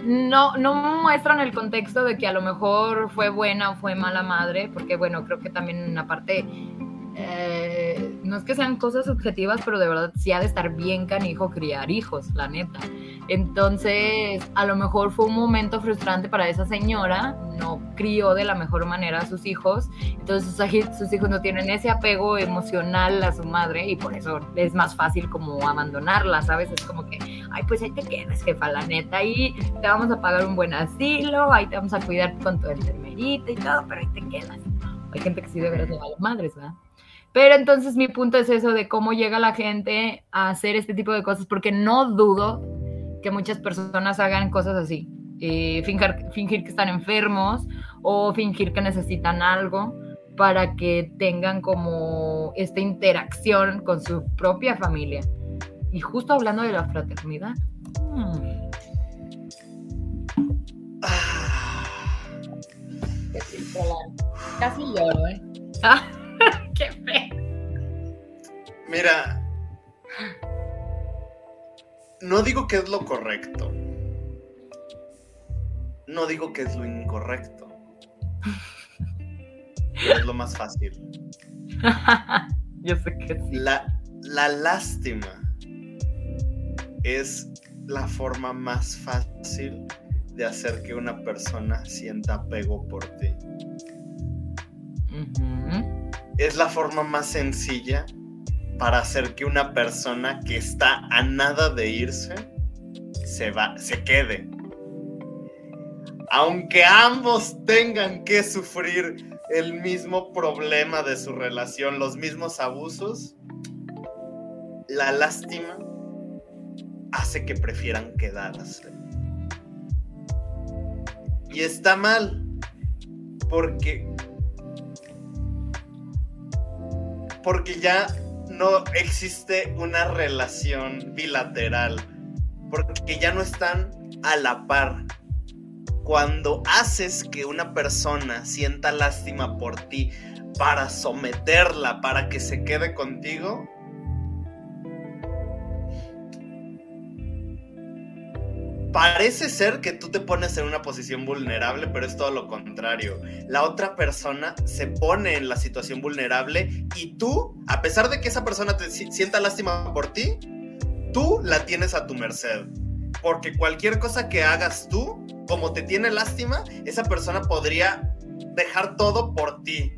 no, no muestran el contexto de que a lo mejor fue buena o fue mala madre, porque bueno, creo que también aparte eh, no es que sean cosas subjetivas, pero de verdad sí ha de estar bien canijo criar hijos, la neta. Entonces, a lo mejor fue un momento frustrante para esa señora, no crió de la mejor manera a sus hijos, entonces sus, hijos no tienen ese apego emocional a su madre y por eso es más fácil como abandonarla, ¿sabes? Es como que, ay, pues ahí te quedas, jefa, la neta, ahí te vamos a pagar un buen asilo, ahí te vamos a cuidar con tu enfermerita y todo, pero ahí te quedas. Hay gente que sí de veras a las madres, ¿verdad? Pero entonces mi punto es eso de cómo llega la gente a hacer este tipo de cosas, porque no dudo que muchas personas hagan cosas así. Eh, fingir, que están enfermos o fingir que necesitan algo para que tengan como esta interacción con su propia familia. Y justo hablando de la fraternidad. Hmm. Casi lloro, ¿eh? [laughs] Qué Mira, no digo que es lo correcto. No digo que es lo incorrecto. es lo más fácil. [laughs] Yo sé que sí. La, la lástima es la forma más fácil de hacer que una persona sienta apego por ti es la forma más sencilla para hacer que una persona que está a nada de irse se va, se quede. Aunque ambos tengan que sufrir el mismo problema de su relación, los mismos abusos, la lástima hace que prefieran quedarse. Y está mal, porque porque ya no existe una relación bilateral, porque ya no están a la par. Cuando haces que una persona sienta lástima por ti para someterla, para que se quede contigo, parece ser que tú te pones en una posición vulnerable, pero es todo lo contrario. La otra persona se pone en la situación vulnerable y tú, a pesar de que esa persona te sienta lástima por ti, tú la tienes a tu merced. Porque cualquier cosa que hagas tú, como te tiene lástima, esa persona podría dejar todo por ti.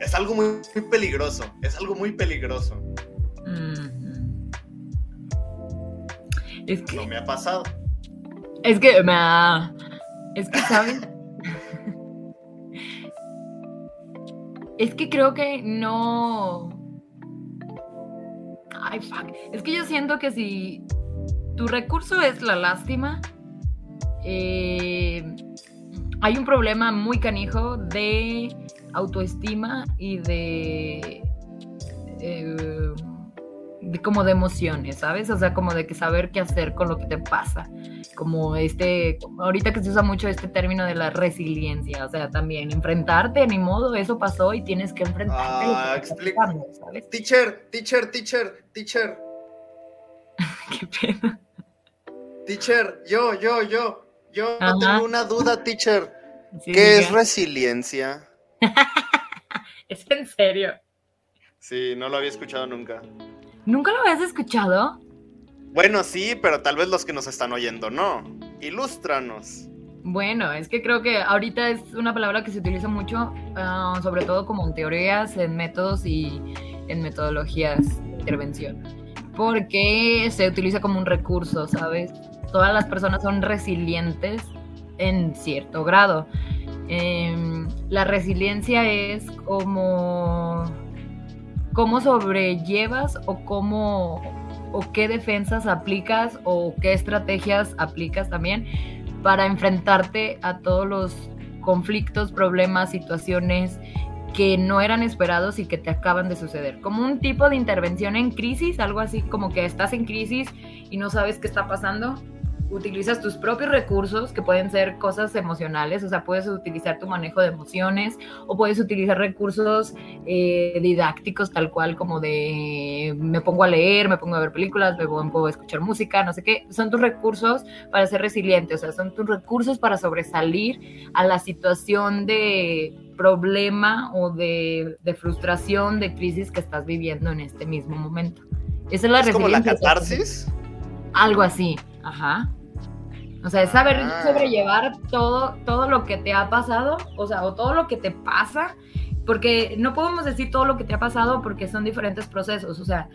Es algo muy, peligroso, es algo muy peligroso. Es que... No me ha pasado. Es que me ha... Es que, ¿saben? [laughs] es que creo que no... Ay, fuck. Es que yo siento que si tu recurso es la lástima, eh, hay un problema muy canijo de autoestima y de... Eh, de como de emociones, ¿sabes? O sea, como de que saber qué hacer con lo que te pasa. Como este, ahorita que se usa mucho este término de la resiliencia, o sea, también enfrentarte, ni modo, eso pasó y tienes que enfrentarte. Ah, explica. ¿sabes? Teacher, teacher, teacher, teacher. [laughs] qué pena. Teacher, yo, yo, yo, yo tengo una duda, teacher. ¿Qué es resiliencia? [laughs] ¿Es en serio? Sí, no lo había escuchado nunca. ¿Nunca lo habías escuchado? Bueno, sí, pero tal vez los que nos están oyendo no. Ilústranos. Bueno, es que creo que ahorita es una palabra que se utiliza mucho, ah, sobre todo como en teorías, en métodos y en metodologías de intervención, porque se utiliza como un recurso, ¿sabes? Todas las personas son resilientes en cierto grado. Em, la resiliencia es como cómo sobrellevas o cómo o qué defensas aplicas o qué estrategias aplicas también para enfrentarte a todos los conflictos, problemas, situaciones que no eran esperados y que te acaban de suceder. Como un tipo de intervención en crisis, algo así como que estás en crisis y no sabes qué está pasando utilizas tus propios recursos, que pueden ser cosas emocionales, o sea, puedes utilizar tu manejo de emociones o puedes utilizar recursos eh, didácticos tal cual como de me pongo a leer, me pongo a ver películas, me pongo a escuchar música, no sé qué. Son tus recursos para ser resiliente, o sea, son tus recursos para sobresalir a la situación de problema o de, frustración, de crisis que estás viviendo en este mismo momento. Esa es la ¿Es como la catarsis? Algo así, ajá. O sea, es saber ah. sobrellevar todo, todo lo que te ha pasado, o sea, o todo lo que te pasa, porque no podemos decir todo lo que te ha pasado porque son diferentes procesos, o sea,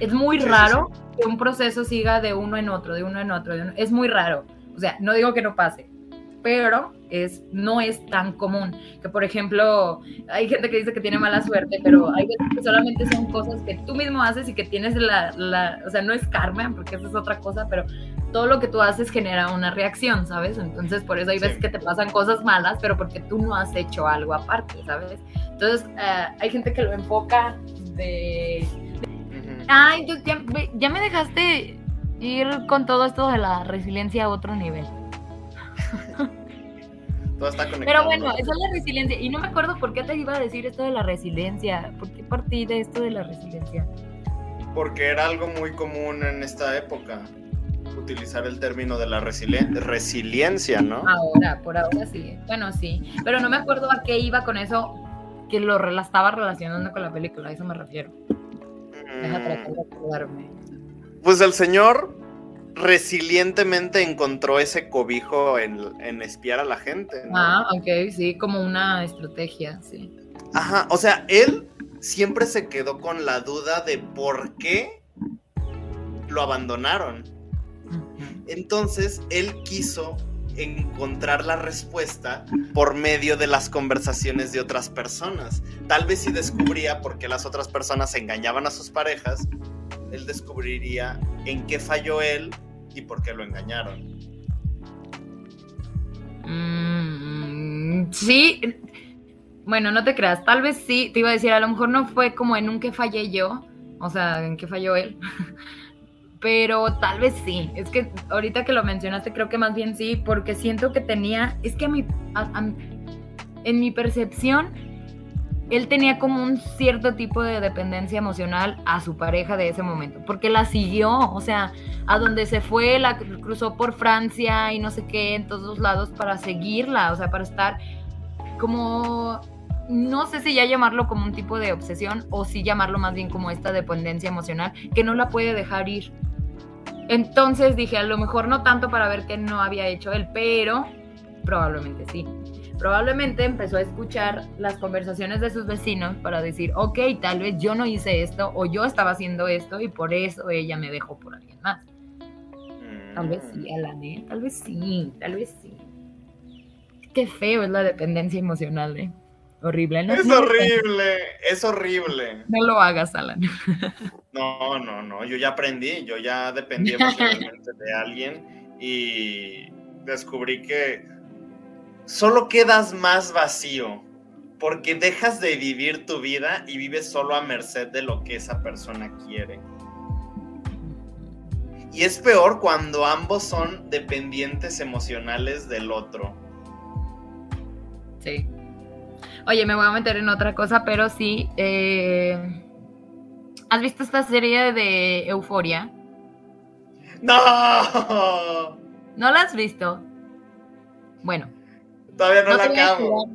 es muy raro que un proceso siga de uno en otro, de uno en otro, es muy raro. O sea, no digo que no pase, pero es, no es tan común. Que por ejemplo, hay gente que dice que tiene mala suerte, pero hay veces que solamente son cosas que tú mismo haces y que tienes la, la o sea, no es karma, porque eso es otra cosa, pero todo lo que tú haces genera una reacción, ¿sabes? Entonces, por eso hay veces que te pasan cosas malas, pero porque tú no has hecho algo aparte, ¿sabes? Entonces, eh, hay gente que lo enfoca de... Ay, ya, ya me dejaste ir con todo esto de la resiliencia a otro nivel. [laughs] Todo está conectado. Pero bueno, eso es la resiliencia. Y no me acuerdo por qué te iba a decir esto de la resiliencia. ¿Por qué partí de esto de la resiliencia? Porque era algo muy común en esta época utilizar el término de la resiliencia, ¿no? Ahora, por ahora sí. Bueno, sí. Pero no me acuerdo a qué iba con eso que lo estaba relacionando con la película, a eso me refiero. Deja tratar de acordarme. Pues el señor resilientemente encontró ese cobijo en, espiar a la gente. Ah, ok, sí, como una estrategia, sí. Ajá, o sea, él siempre se quedó con la duda de por qué lo abandonaron. Entonces, él quiso encontrar la respuesta por medio de las conversaciones de otras personas. Tal vez si descubría por qué las otras personas engañaban a sus parejas, él descubriría en qué falló él y por qué lo engañaron. Mm, sí, bueno, no te creas, tal vez sí, te iba a decir, a lo mejor no fue como en un que fallé yo, o sea, en qué falló él, [laughs] pero tal vez sí, es que ahorita que lo mencionaste creo que más bien sí, porque siento que tenía, es que a mi, en mi percepción, él tenía como un cierto tipo de dependencia emocional a su pareja de ese momento, porque la siguió, o sea, a donde se fue, la cruzó por Francia y no sé qué, en todos lados para seguirla, o sea, para estar como, no sé si ya llamarlo como un tipo de obsesión o si llamarlo más bien como esta dependencia emocional, que no la puede dejar ir. Entonces dije, a lo mejor no tanto para ver qué no había hecho él, pero probablemente sí. Probablemente empezó a escuchar las conversaciones de sus vecinos para decir, ok, tal vez yo no hice esto o yo estaba haciendo esto y por eso ella me dejó por alguien más. Tal vez sí, mm. Alan, ¿eh? Tal vez sí, tal vez sí. Qué feo es la dependencia emocional, ¿eh? Horrible, ¿no? Es horrible, es horrible. No lo hagas, Alan. [laughs] No, no, no, yo ya aprendí, yo ya dependí emocionalmente de alguien y descubrí que solo quedas más vacío porque dejas de vivir tu vida y vives solo a merced de lo que esa persona quiere. Y es peor cuando ambos son dependientes emocionales del otro. Sí. Oye, me voy a meter en otra cosa, pero sí. Eh, ¿Has visto esta serie de Euforia? ¡No! ¿No la has visto? Bueno, Todavía no, la acabo.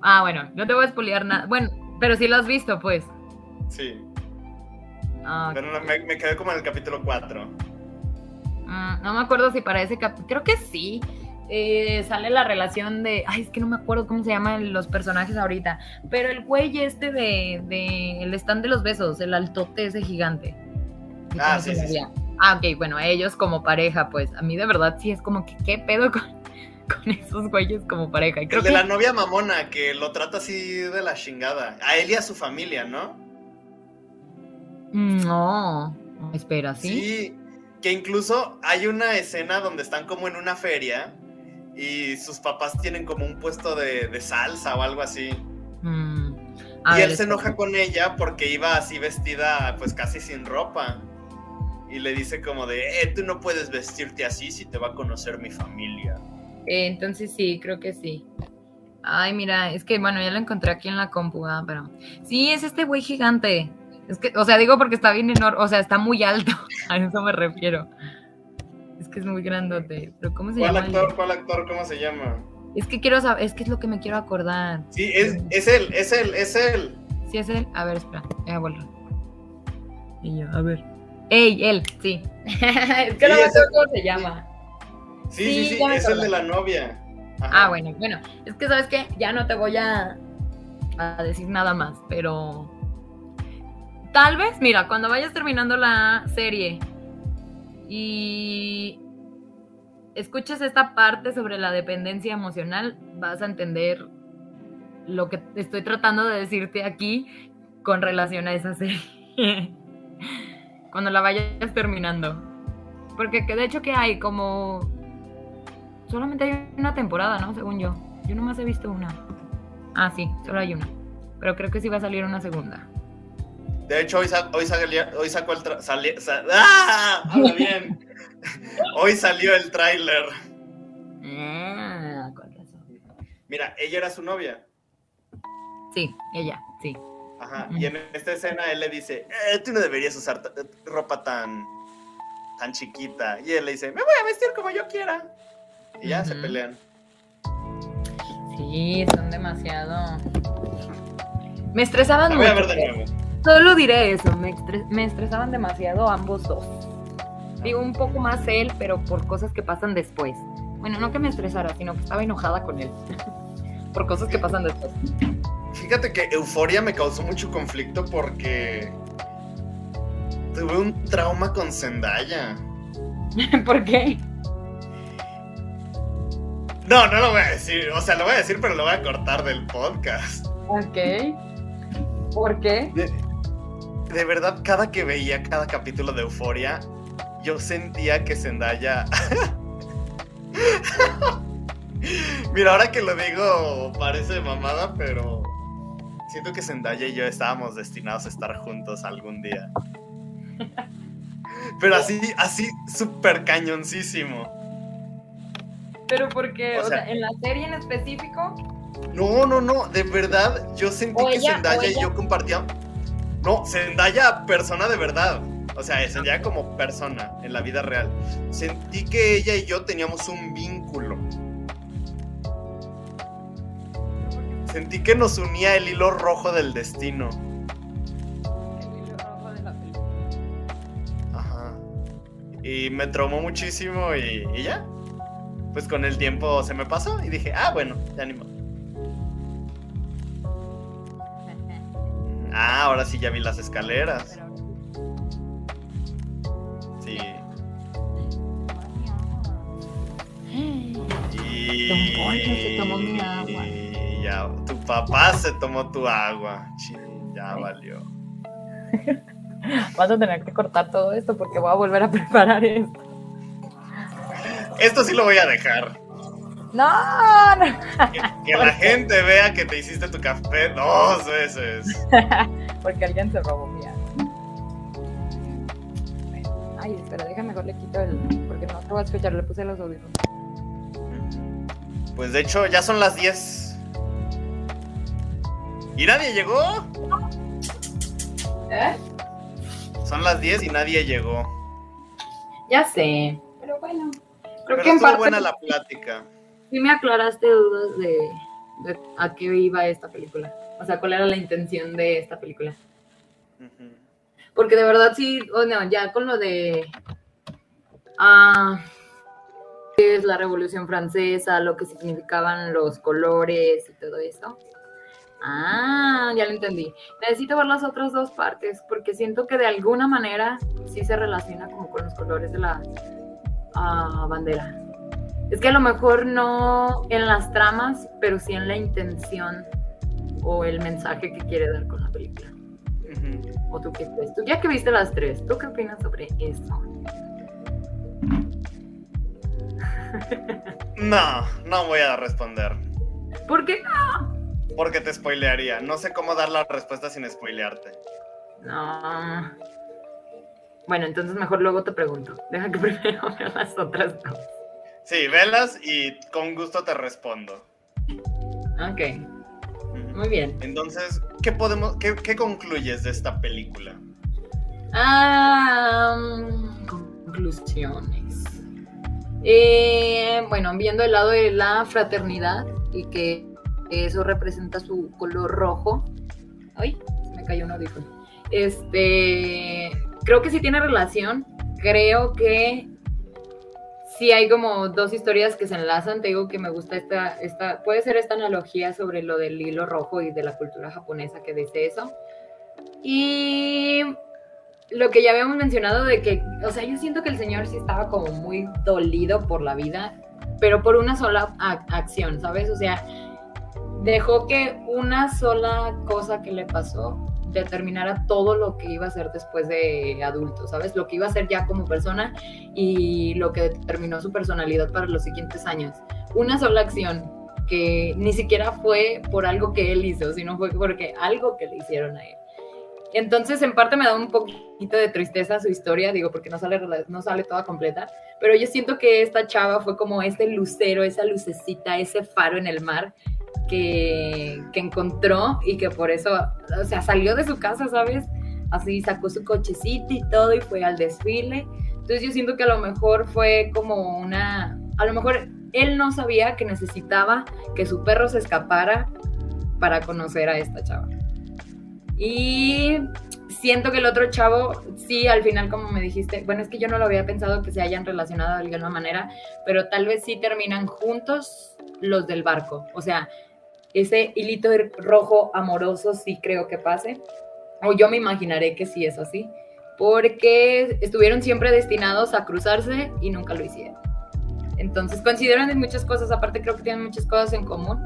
Ah, bueno, no te voy a spoilear nada. Bueno, pero sí lo has visto, pues. Sí. Ah, pero me, quedé como en el capítulo 4. Mm, no me acuerdo si para ese capítulo. Creo que sí. Eh, sale la relación de. Ay, es que no me acuerdo cómo se llaman los personajes ahorita. Pero el güey este de, de. El stand de los besos, el altote ese gigante. Ah, sí, sí, Ah, ok, bueno, ellos como pareja, pues a mí de verdad sí es como que qué pedo con con esos güeyes como pareja. Y creo el de que... la novia mamona, que lo trata así de la chingada. A él y a su familia, ¿no? No, espera, ¿sí? Sí, que incluso hay una escena donde están como en una feria y sus papás tienen como un puesto de, de salsa o algo así. Mm, y a ver, él se enoja con ella porque iba así vestida pues casi sin ropa. Y le dice como de, eh, tú no puedes vestirte así si te va a conocer mi familia. Eh, entonces sí, creo que sí. Ay, mira, es que bueno, ya lo encontré aquí en la compu, ah, pero. Sí, es este güey gigante. Es que, o sea, digo porque está bien enorme, o sea, está muy alto. [laughs] A eso me refiero. Es que es muy grandote. Pero ¿cómo se ¿Cuál llama? actor? ¿Cuál actor? ¿Cómo se llama? Es que quiero saber, es que es lo que me quiero acordar. Sí, es, es él, es él, es él. Si es él, a ver, espera, voy a volver. Y yo, a ver. ¡Ey, él! Sí. [laughs] es que no Sí, me acuerdo cómo se llama. Sí, Sí, sí, es el de la novia. Ajá. Ah, bueno, bueno. Es que, ¿sabes qué? Ya no te voy a, a decir nada más, pero... Tal vez, mira, cuando vayas terminando la serie y escuches esta parte sobre la dependencia emocional, vas a entender lo que estoy tratando de decirte aquí con relación a esa serie. [laughs] cuando la vayas terminando. Porque que de hecho que hay como Solamente hay una temporada, ¿no? Según yo. Yo nomás he visto una. Ah, sí, solo hay una. Pero creo que sí va a salir una segunda. De hecho, hoy, sa- hoy, hoy sacó el tra- sali- sa- ¡Ah! Habla bien. [laughs] hoy salió el tráiler. Ah, con razón. Mira, ella era su novia. Sí, ella, sí. Ajá. Mm. Y en esta escena él le dice, eh, tú no deberías usar ropa tan, tan chiquita. Y él le dice, me voy a vestir como yo quiera. Y ya se Ujú. pelean. Sí, son demasiado. Me estresaban La voy a ver de nuevo. Solo diré eso, me, estres- me estresaban demasiado ambos dos. Digo, un poco más él, pero por cosas que pasan después. Bueno, no que me estresara, sino que estaba enojada con él. [laughs] por cosas que pasan después. Fíjate que Euforia me causó mucho conflicto porque tuve un trauma con Zendaya. [laughs] ¿Por qué? No, no lo voy a decir. O sea, lo voy a decir, pero lo voy a cortar del podcast. Ok. ¿Por qué? De, de verdad, cada que veía cada capítulo de Euforia, yo sentía que Zendaya. [laughs] Mira, ahora que lo digo, parece mamada, pero siento que Zendaya y yo estábamos destinados a estar juntos algún día. Pero así, así, súper cañoncísimo. ¿Pero por qué? O O, sea- sea, ¿en la serie en específico? No, no, no, de verdad, yo sentí que ella- Zendaya y yo compartíamos. No, Zendaya, persona de verdad. O sea, Zendaya como persona en la vida real. Sentí que ella y yo teníamos un vínculo. Sentí que nos unía el hilo rojo del destino. El hilo rojo de la película. Ajá. Y me traumó muchísimo y, y ya. Pues con el tiempo se me pasó y dije, ah, bueno, ya ni modo. Ah, ahora sí ya vi las escaleras. Sí. Don Y... Poncho se tomó mi agua. y ya, tu papá se tomó tu agua. Ya valió. [laughs] Vas a tener que cortar todo esto porque voy a volver a preparar esto. Esto sí lo voy a dejar. No, no. Que, que la gente vea que te hiciste tu café dos veces. [laughs] Porque alguien se robó agua. Ay, espera, déjame mejor le quito el. Porque no te voy a escuchar, le puse los audífonos. Pues de hecho ya son las 10. ¿Y nadie llegó? ¿Eh? Son las 10 y nadie llegó. Ya sé. Pero bueno. Creo Pero que en parte buena la plática. sí me aclaraste dudas de, de a qué iba esta película. O sea, cuál era la intención de esta película. Porque de verdad sí, o no, ya con lo de ah, qué es la Revolución Francesa, lo que significaban los colores y todo eso. Ah, ya lo entendí. Necesito ver las otras dos partes porque siento que de alguna manera sí se relaciona como con los colores de la ah, bandera. Es que a lo mejor no en las tramas, pero sí en la intención o el mensaje que quiere dar con la película. ¿O tú qué crees? Tú ya que viste las tres, ¿tú qué opinas sobre eso? [laughs] No, no voy a responder. ¿Por qué no? Porque te spoilearía. No sé cómo dar la respuesta sin spoilearte. No. Bueno, entonces mejor luego te pregunto. Deja que [laughs] primero vea las otras dos. Sí, velas y con gusto te respondo. Ok. Muy bien. Entonces, ¿qué podemos, qué, concluyes de esta película? Ah, conclusiones. Eh, bueno, viendo el lado de la fraternidad y que eso representa su color rojo. Ay, se me cayó un audífono. Este, creo que sí tiene relación. Creo que sí hay como dos historias que se enlazan. Te digo que me gusta esta, esta, puede ser esta analogía sobre lo del hilo rojo y de la cultura japonesa que dice eso. Y lo que ya habíamos mencionado de que, o sea, yo siento que el señor sí estaba como muy dolido por la vida, pero por una sola acción, ¿sabes? O sea, dejó que una sola cosa que le pasó determinara todo lo que iba a ser después de adulto, ¿sabes? Lo que iba a ser ya como persona y lo que determinó su personalidad para los siguientes años. Una sola acción que ni siquiera fue por algo que él hizo, sino fue porque algo que le hicieron a él. Entonces, en parte me da un poquito de tristeza su historia, digo, porque no sale, no sale toda completa, pero yo siento que esta chava fue como ese lucero, esa lucecita, ese faro en el mar que, encontró y que por eso, o sea, salió de su casa, ¿sabes? Así sacó su cochecito y todo y fue al desfile. Entonces yo siento que a lo mejor fue como una, a lo mejor él no sabía que necesitaba que su perro se escapara para conocer a esta chava. Y siento que el otro chavo, sí, al final, como me dijiste, bueno, es que yo no lo había pensado que se hayan relacionado de alguna manera, pero tal vez sí terminan juntos los del barco. O sea, ese hilito rojo amoroso sí creo que pase, o yo me imaginaré que sí es así, porque estuvieron siempre destinados a cruzarse y nunca lo hicieron. Entonces consideran de muchas cosas, aparte creo que tienen muchas cosas en común.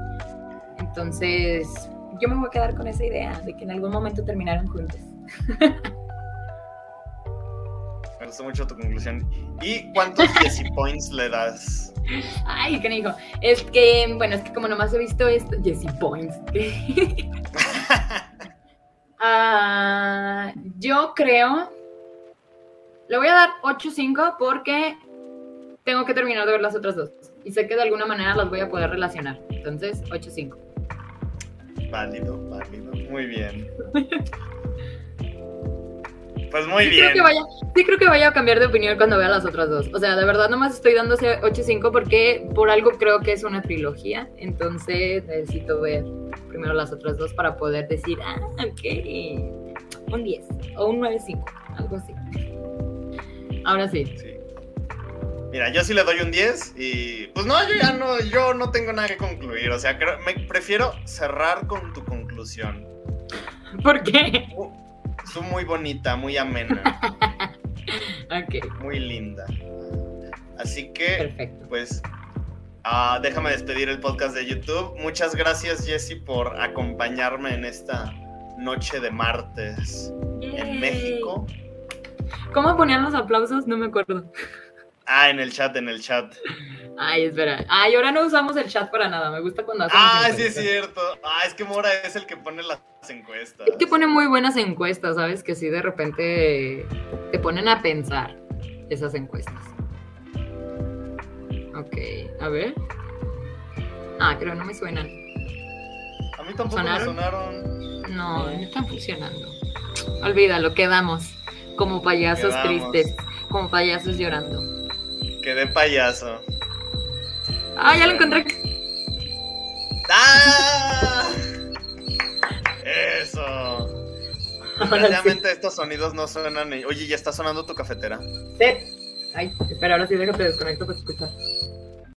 Entonces yo me voy a quedar con esa idea de que en algún momento terminaron juntos. [laughs] Me gustó mucho tu conclusión. ¿Y cuántos Jessie Points le das? Ay, qué dijo. Es que, bueno, es que como nomás he visto esto, Jessie Points. [laughs] Ah, yo creo. Le voy a dar 8-5 porque tengo que terminar de ver las otras dos. Y sé que de alguna manera las voy a poder relacionar. Entonces, 8-5. Válido, válido. Muy bien. [laughs] Pues muy bien. Creo que vaya, sí creo que vaya a cambiar de opinión cuando vea las otras dos. O sea, de verdad nomás estoy dándose 8-5 porque por algo creo que es una trilogía. Entonces necesito ver primero las otras dos para poder decir, ah, ok, un 10 o un 9-5, algo así. Ahora sí. sí. Mira, yo sí le doy un 10 y pues no, yo ya no, yo no tengo nada que concluir. O sea, me prefiero cerrar con tu conclusión. ¿Por qué? Su muy bonita, muy amena. [laughs] ok. Muy linda. Así que, pues, uh, déjame despedir el podcast de YouTube. Muchas gracias, Jesse, por acompañarme en esta noche de martes en México. ¿Cómo ponían los aplausos? No me acuerdo. Ah, en el chat, en el chat. Ay, espera. Ay, ahora no usamos el chat para nada. Me gusta cuando hacemos. Ah, sí, es cierto. Ah, es que Mora es el que pone las encuestas. Es que pone muy buenas encuestas, ¿sabes? Que sí, de repente te ponen a pensar esas encuestas. Ok, a ver. Ah, creo que no me suenan. A mí tampoco me sonaron. No, no están funcionando. Olvídalo, quedamos como payasos tristes, como payasos llorando quedé payaso. Ah, ya lo encontré. ¡Ah! Eso. Desgraciadamente estos sonidos no suenan. Oye, ¿ya está sonando tu cafetera? Sí. Ay, espera, ahora sí déjate desconecto para escuchar.